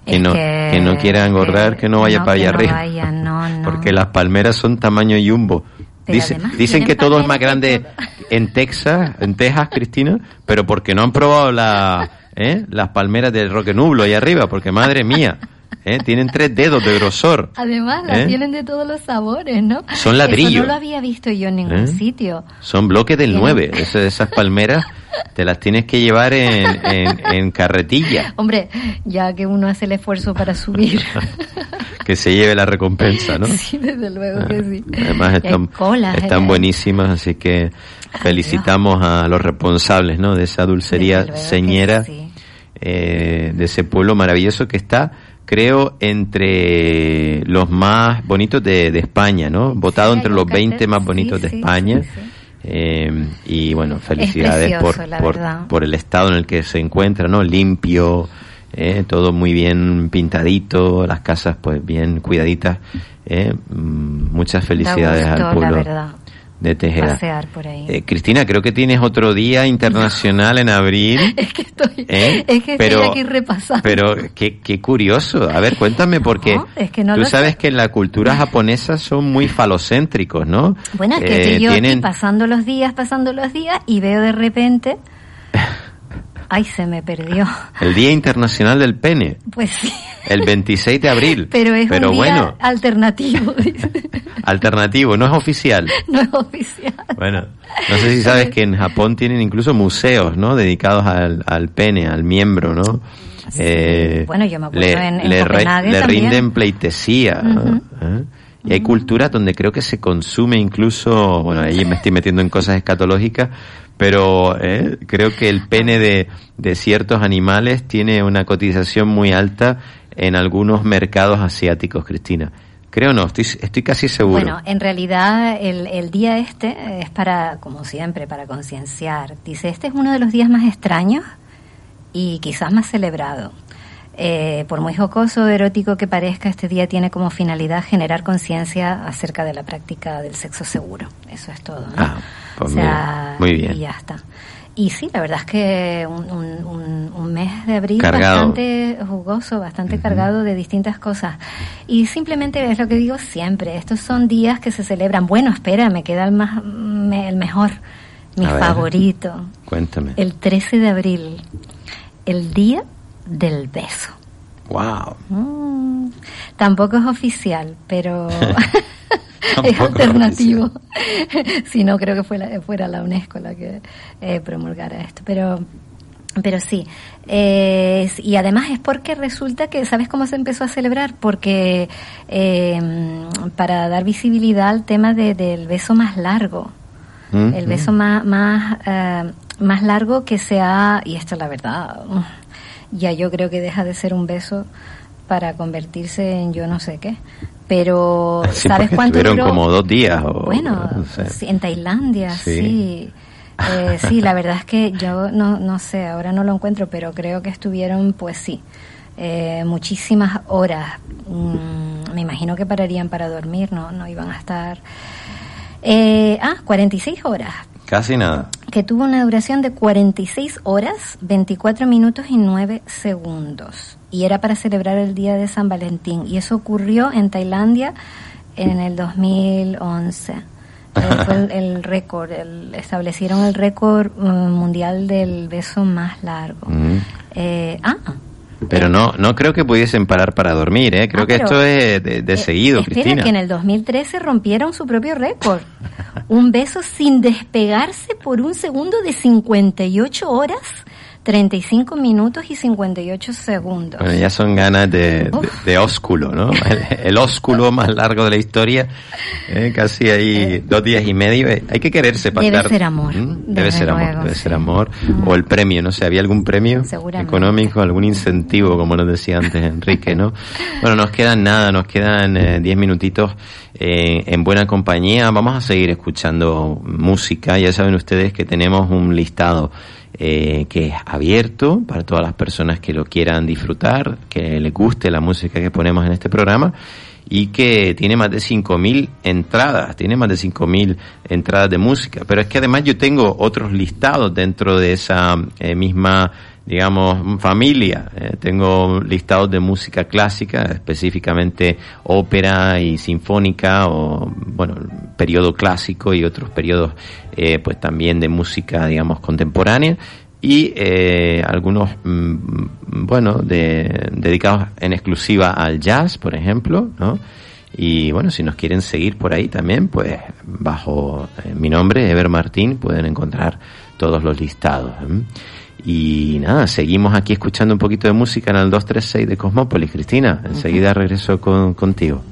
[SPEAKER 3] Que, no, que, no quiera engordar, que no vaya para allá arriba. Porque las palmeras son tamaño yumbo. dicen que todo es más grande en Texas, en Texas, Cristina, pero porque no han probado la, ¿eh? las palmeras del Roque Nublo ahí arriba, porque madre mía. ¿eh? Tienen tres dedos de grosor.
[SPEAKER 4] Además, las ¿eh? tienen de todos los sabores, ¿no?
[SPEAKER 3] Son ladrillos. Eso
[SPEAKER 4] no lo había visto yo en ningún ¿Eh? sitio.
[SPEAKER 3] Son bloques del 9. esas palmeras te las tienes que llevar en, en, carretilla.
[SPEAKER 4] Hombre, ya que uno hace el esfuerzo para subir.
[SPEAKER 3] que se lleve la recompensa, ¿no?
[SPEAKER 4] Sí, desde luego que sí.
[SPEAKER 3] Además están, están buenísimas, así que felicitamos a los responsables, ¿no? De esa dulcería señera, de ese pueblo maravilloso que está creo, entre los más bonitos de, España, ¿no? Votado entre los 20 más bonitos de España. Eh, y bueno, felicidades por, por, el estado en el que se encuentra, ¿no? Limpio, eh, todo muy bien pintadito, las casas pues bien cuidaditas. Eh, mm, muchas felicidades al pueblo de Tejeda. Eh, Cristina, creo que tienes otro día internacional en abril.
[SPEAKER 4] es que estoy, ¿Eh? es que estoy aquí repasando.
[SPEAKER 3] Pero qué, qué curioso. A ver, cuéntame porque tú sabes que en la cultura japonesa son muy falocéntricos, ¿no?
[SPEAKER 4] Bueno, es que estoy yo aquí pasando los días, pasando los días y veo de repente... Ay, se me perdió.
[SPEAKER 3] El Día Internacional del Pene.
[SPEAKER 4] Pues sí.
[SPEAKER 3] El 26 de abril.
[SPEAKER 4] Pero es un día alternativo.
[SPEAKER 3] Alternativo, no es oficial.
[SPEAKER 4] No es oficial.
[SPEAKER 3] Bueno, no sé si sabes que en Japón tienen incluso museos, ¿no? Dedicados al, al pene, al miembro, ¿no?
[SPEAKER 4] Eh, bueno, yo me acuerdo
[SPEAKER 3] le,
[SPEAKER 4] en, en
[SPEAKER 3] le, le rinden pleitesía. ¿eh? Y hay culturas donde creo que se consume incluso, bueno, ahí me estoy metiendo en cosas escatológicas, pero eh, creo que el pene de, de ciertos animales tiene una cotización muy alta en algunos mercados asiáticos, Cristina. Creo no, estoy, estoy casi seguro.
[SPEAKER 4] Bueno, en realidad el, el día este es para, como siempre, para concienciar. Dice, este es uno de los días más extraños y quizás más celebrado. Eh, por muy jocoso o erótico que parezca, este día tiene como finalidad generar conciencia acerca de la práctica del sexo seguro. Eso es todo. ¿no?
[SPEAKER 3] Ah, pues muy bien.
[SPEAKER 4] Y ya está. Y sí, la verdad es que un, un, un mes de abril bastante jugoso, bastante cargado de distintas cosas. Y simplemente es lo que digo siempre, estos son días que se celebran. Bueno, espera, me queda el, más, el mejor, mi favorito.
[SPEAKER 3] Cuéntame.
[SPEAKER 4] El 13 de abril, el día del beso.
[SPEAKER 3] Wow.
[SPEAKER 4] Mm, tampoco es oficial, pero es alternativo. si no, creo que fue fuera la UNESCO la que eh, promulgara esto. Pero pero sí, eh, y además es porque resulta que, ¿sabes cómo se empezó a celebrar? Porque eh, para dar visibilidad al tema del beso más largo, mm, el beso mm. más, más, más largo que sea, y esto es la verdad, ya yo creo que deja de ser un beso para convertirse en yo no sé qué. Pero, ¿sabes cuánto
[SPEAKER 3] Estuvieron como dos días. O,
[SPEAKER 4] bueno, en Tailandia, sí. Eh, sí. la verdad es que yo no, no sé, ahora no lo encuentro, pero creo que estuvieron, pues sí, eh, muchísimas horas. Mm, me imagino que pararían para dormir, ¿no? No iban a estar... Eh, ah, 46 horas.
[SPEAKER 3] Casi nada.
[SPEAKER 4] Que tuvo una duración de 46 horas, 24 minutos y 9 segundos. Y era para celebrar el Día de San Valentín. Y eso ocurrió en Tailandia en el 2011. Eh, fue el, récord, establecieron el récord uh, mundial del beso más largo. Mm.
[SPEAKER 3] Eh, ah, pero no, no creo que pudiesen parar para dormir, ¿eh? Creo ah, que esto es de, de eh, seguido, Cristina.
[SPEAKER 4] que en el 2013 rompieron su propio récord. un beso sin despegarse por un segundo de 58 horas 35 minutos y 58 segundos.
[SPEAKER 3] Bueno, ya son ganas de, de, ósculo, ¿no? El, ósculo más largo de la historia, ¿eh? casi ahí eh. dos días y medio. Eh, hay que quererse pasar.
[SPEAKER 4] Debe ser amor.
[SPEAKER 3] ¿Mm? Debe ser amor, debe ser amor. O el premio, no sé, ¿había algún premio económico, algún incentivo, como nos decía antes Enrique, no? Bueno, nos quedan nada, nos quedan 10 minutitos en buena compañía. Vamos a seguir escuchando música. Ya saben ustedes que tenemos un listado eh, que es abierto para todas las personas que lo quieran disfrutar, que les guste la música que ponemos en este programa y que tiene más de 5.000 entradas, tiene más de 5.000 entradas de música. Pero es que además yo tengo otros listados dentro de esa eh, misma digamos, familia. Eh, tengo listados de música clásica, específicamente ópera y sinfónica, o, bueno, periodo clásico y otros periodos, eh, pues también de música, digamos, contemporánea. Y eh, algunos, mm, bueno, de, dedicados en exclusiva al jazz, por ejemplo, ¿no? Y bueno, si nos quieren seguir por ahí también, pues bajo mi nombre, Ever Martín, pueden encontrar todos los listados. Y nada, seguimos aquí escuchando un poquito de música en el 236 de Cosmópolis. Cristina, enseguida regreso con, contigo.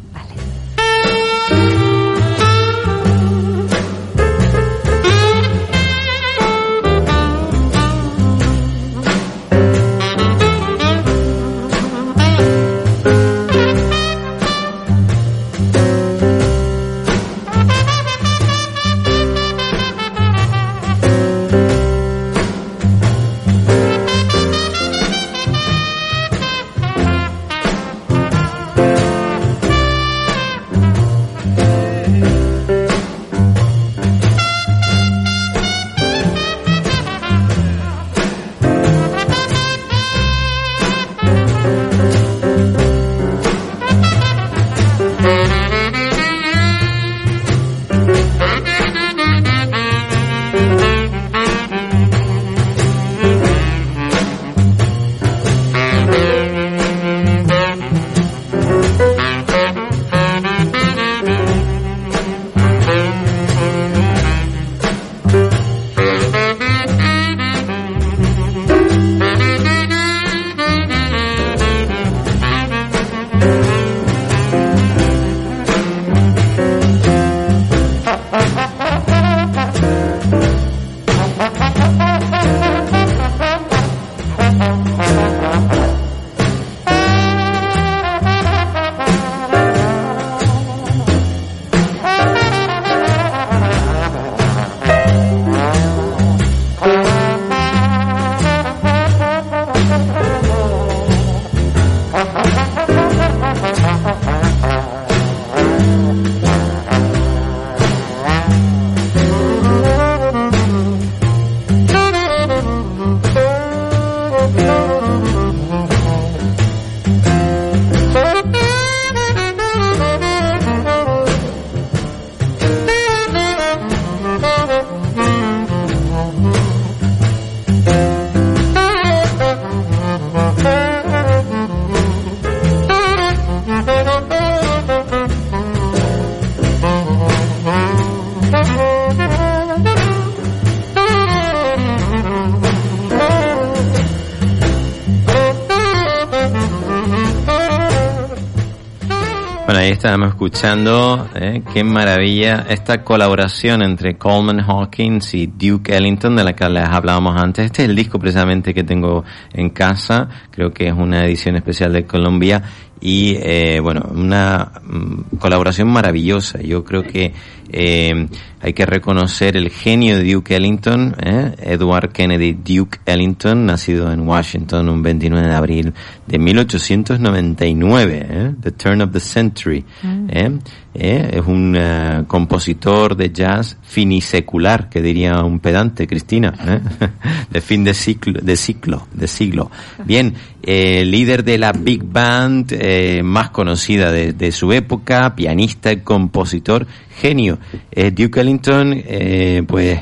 [SPEAKER 3] Ahí estábamos escuchando, ¿eh? qué maravilla, esta colaboración entre Coleman Hawkins y Duke Ellington, de la que les hablábamos antes. Este es el disco precisamente que tengo en casa, creo que es una edición especial de Colombia y eh, bueno, una mm, colaboración maravillosa. Yo creo que eh, hay que reconocer el genio de Duke Ellington, ¿eh? Edward Kennedy Duke Ellington, nacido en Washington un 29 de abril de 1899, ¿eh? The Turn of the Century. Mm. ¿eh? ¿eh? Es un uh, compositor de jazz finisecular, que diría un pedante, Cristina, ¿eh? de fin de ciclo, de ciclo, de siglo. Bien, eh, líder de la big band eh, más conocida de, de, su época, pianista y compositor, genio. Eh, Duke Ellington, eh, pues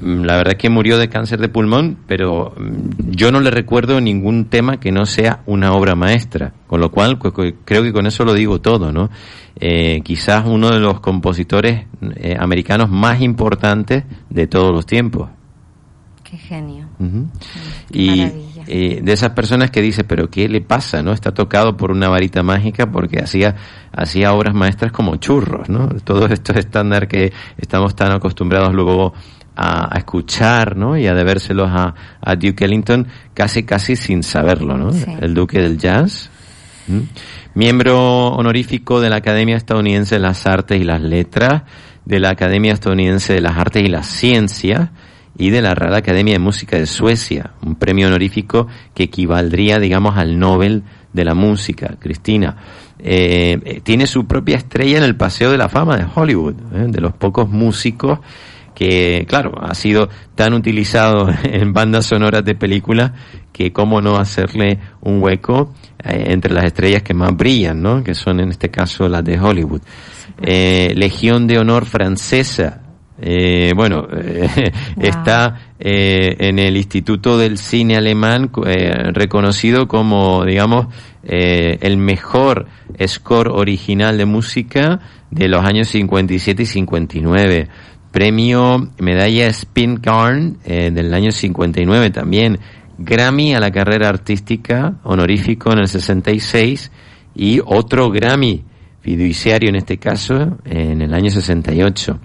[SPEAKER 3] mm, la verdad es que murió de cáncer de pulmón, pero mm, yo no le recuerdo ningún tema que no sea una obra maestra, con lo cual creo que con eso lo digo todo, ¿no? Eh, quizás uno de los compositores eh, americanos más importantes de todos los tiempos.
[SPEAKER 4] Qué genio.
[SPEAKER 3] Uh -huh. Qué y eh, de esas personas que dice, pero ¿qué le pasa? ¿No? Está tocado por una varita mágica porque hacía, hacía obras maestras como churros, ¿no? Todos estos estándares que estamos tan acostumbrados luego a, a, escuchar, ¿no? Y a debérselos a, a, Duke Ellington casi, casi sin saberlo, ¿no? Sí. El duque del jazz. ¿Mm? Miembro honorífico de la Academia Estadounidense de las Artes y las Letras, de la Academia Estadounidense de las Artes y las Ciencias, y de la Real Academia de Música de Suecia, un premio honorífico que equivaldría, digamos, al Nobel de la Música, Cristina. Eh, tiene su propia estrella en el Paseo de la Fama de Hollywood, ¿eh? de los pocos músicos que, claro, ha sido tan utilizado en bandas sonoras de películas que cómo no hacerle un hueco eh, entre las estrellas que más brillan, ¿no? Que son en este caso las de Hollywood. Eh, Legión de Honor francesa, eh, bueno, eh, wow. está eh, en el Instituto del Cine Alemán eh, reconocido como, digamos, el mejor score original de música de los años 57 y 59. Premio Medalla Spingarn del año 59 también. Grammy a la carrera artística honorífico en el 66 y otro Grammy fiduciario en este caso en el año 68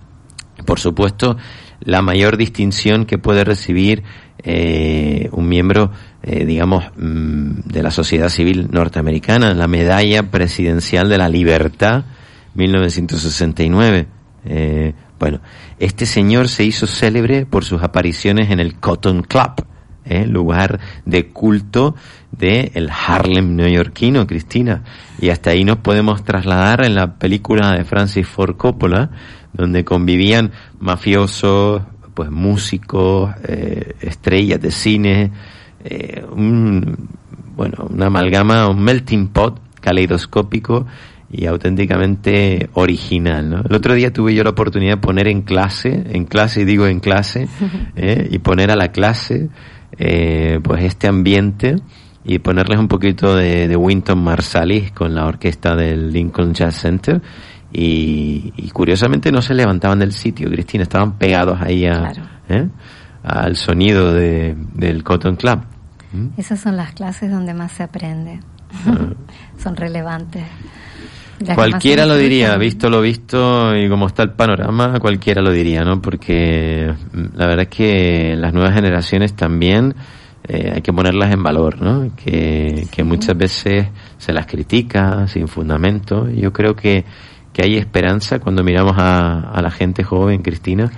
[SPEAKER 3] por supuesto, la mayor distinción que puede recibir eh, un miembro, eh, digamos, mmm, de la sociedad civil norteamericana, la Medalla Presidencial de la Libertad, 1969. Eh, bueno, este señor se hizo célebre por sus apariciones en el Cotton Club, eh, lugar de culto de el Harlem neoyorquino, Cristina. Y hasta ahí nos podemos trasladar en la película de Francis Ford Coppola, donde convivían mafiosos, pues músicos, eh, estrellas de cine, eh, un, bueno, una amalgama, un melting pot caleidoscópico y auténticamente original. ¿no? El otro día tuve yo la oportunidad de poner en clase, en clase y digo en clase, eh, y poner a la clase eh, pues este ambiente y ponerles un poquito de, de Winton Marsalis con la orquesta del Lincoln Jazz Center y, y, curiosamente no se levantaban del sitio, Cristina, estaban pegados ahí a, claro. ¿eh? al sonido de, del Cotton Club.
[SPEAKER 4] ¿Mm? Esas son las clases donde más se aprende, uh. son relevantes.
[SPEAKER 3] Las cualquiera lo diría, visto lo visto y como está el panorama, cualquiera lo diría, ¿no? Porque mm, la verdad es que las nuevas generaciones también eh, hay que ponerlas en valor, ¿no? Que, sí. que muchas veces se las critica sin fundamento. Yo creo que que hay esperanza cuando miramos a, a, la gente joven, Cristina,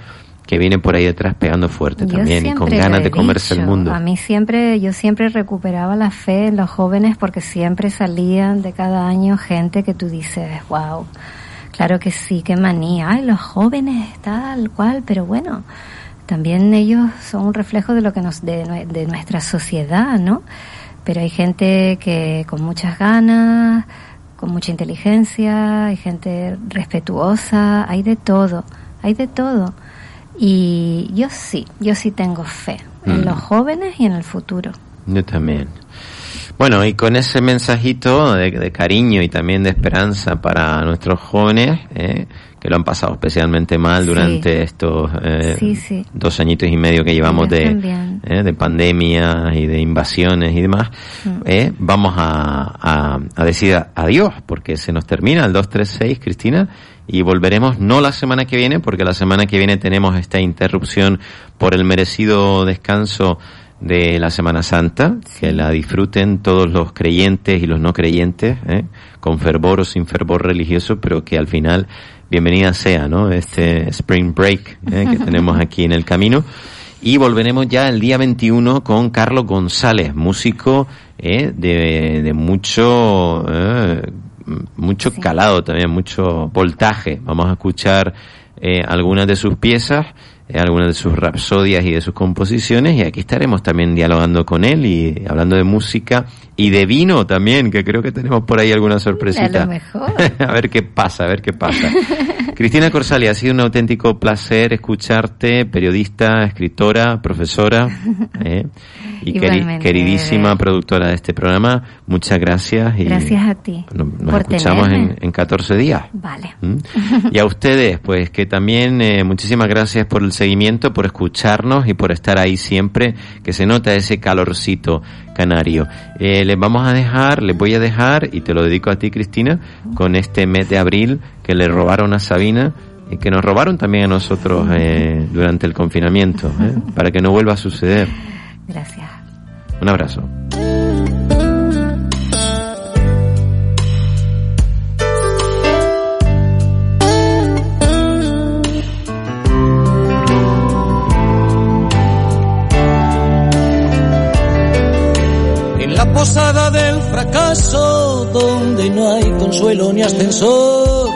[SPEAKER 3] que viene por ahí detrás pegando fuerte
[SPEAKER 4] yo
[SPEAKER 3] también y con ganas de comerse
[SPEAKER 4] dicho,
[SPEAKER 3] el mundo.
[SPEAKER 4] A mí siempre, yo siempre recuperaba la fe en los jóvenes porque siempre salían de cada año gente que tú dices, wow, claro que sí, qué manía, ay, los jóvenes tal cual, pero bueno, también ellos son un reflejo de lo que nos, de, de nuestra sociedad, ¿no? Pero hay gente que con muchas ganas, con mucha inteligencia, hay gente respetuosa, hay de todo, hay de todo. Y yo sí, yo sí tengo fe mm. en los jóvenes y en el futuro.
[SPEAKER 3] Yo también. Bueno, y con ese mensajito de, cariño y también de esperanza para nuestros jóvenes, eh, que lo han pasado especialmente mal durante estos eh, dos añitos y medio que llevamos de, eh, de pandemia y de invasiones y demás, mm. eh, vamos a, a, decir adiós, porque se nos termina el 236, Cristina, y volveremos no la semana que viene, porque la semana que viene tenemos esta interrupción por el merecido descanso de la Semana Santa, que la disfruten todos los creyentes y los no creyentes, con fervor o sin fervor religioso, pero que al final bienvenida sea, ¿no? Este Spring Break ¿eh? que tenemos aquí en el camino. Y volveremos ya el día 21 con Carlos González, músico ¿eh? de, de, mucho, eh, mucho calado también, mucho voltaje. Vamos a escuchar eh, algunas de sus piezas algunas de sus rapsodias y de sus composiciones y aquí estaremos también dialogando con él y hablando de música y de vino también, que creo que tenemos por ahí alguna sorpresita.
[SPEAKER 4] A lo mejor.
[SPEAKER 3] a ver qué pasa, a ver qué pasa. Cristina Corsali, ha sido un auténtico placer escucharte, periodista, escritora, profesora ¿eh? Y queridísima productora de este programa. Muchas gracias. Y
[SPEAKER 4] gracias a ti.
[SPEAKER 3] Nos, escuchamos en, en, 14 días.
[SPEAKER 4] Vale.
[SPEAKER 3] ¿Mm? Y a ustedes, pues que también eh, muchísimas gracias por el seguimiento, por escucharnos y por estar ahí siempre, que se nota ese calorcito canario. Eh, les vamos a dejar, les voy a dejar, y te lo dedico a ti, Cristina, con este mes de abril que le robaron a Sabina y que nos robaron también a nosotros eh, durante el confinamiento, eh, para que no vuelva a suceder.
[SPEAKER 4] Gracias.
[SPEAKER 3] Un abrazo.
[SPEAKER 6] posada del fracaso donde no hay consuelo ni ascensor.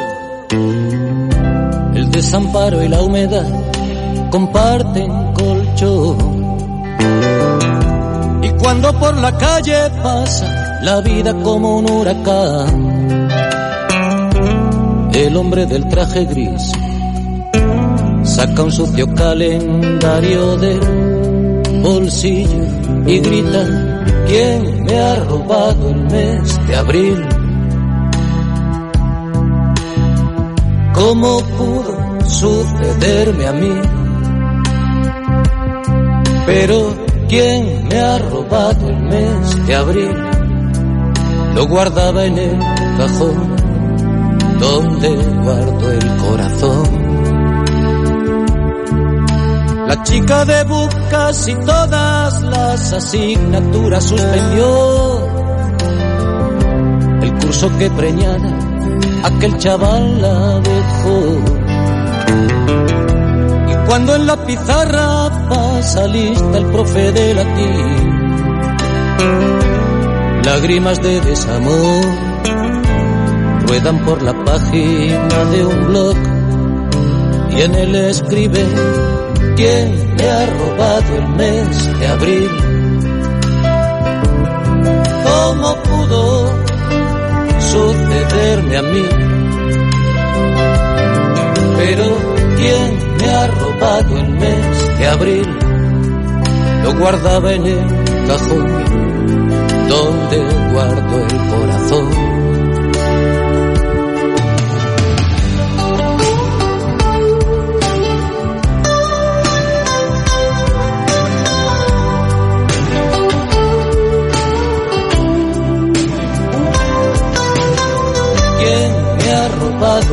[SPEAKER 6] El desamparo y la humedad comparten colchón. Y cuando por la calle pasa la vida como un huracán, el hombre del traje gris saca un sucio calendario del bolsillo y grita, ¿quién me ha robado el mes de abril. ¿Cómo pudo sucederme a mí? Pero ¿quién me ha robado el mes de abril? Lo guardaba en el cajón donde guardo el corazón. La chica de bucas y todas las asignaturas suspendió. El curso que preñada aquel chaval la dejó. Cuando en la pizarra pasa lista el profe de latín, lágrimas de desamor ruedan por la página de un blog y en él escribe ¿Quién me ha robado el mes de abril? ¿Cómo pudo sucederme a mí? Pero ¿quién me ha robado el mes de abril? Lo guardaba en el cajón donde guardo el corazón.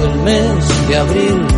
[SPEAKER 6] el mes de abril,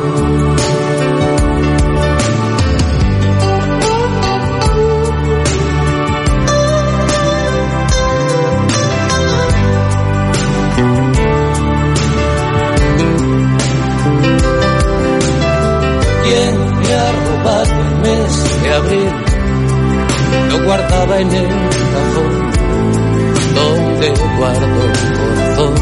[SPEAKER 6] Guardaba en el cajón donde guardo el corazón.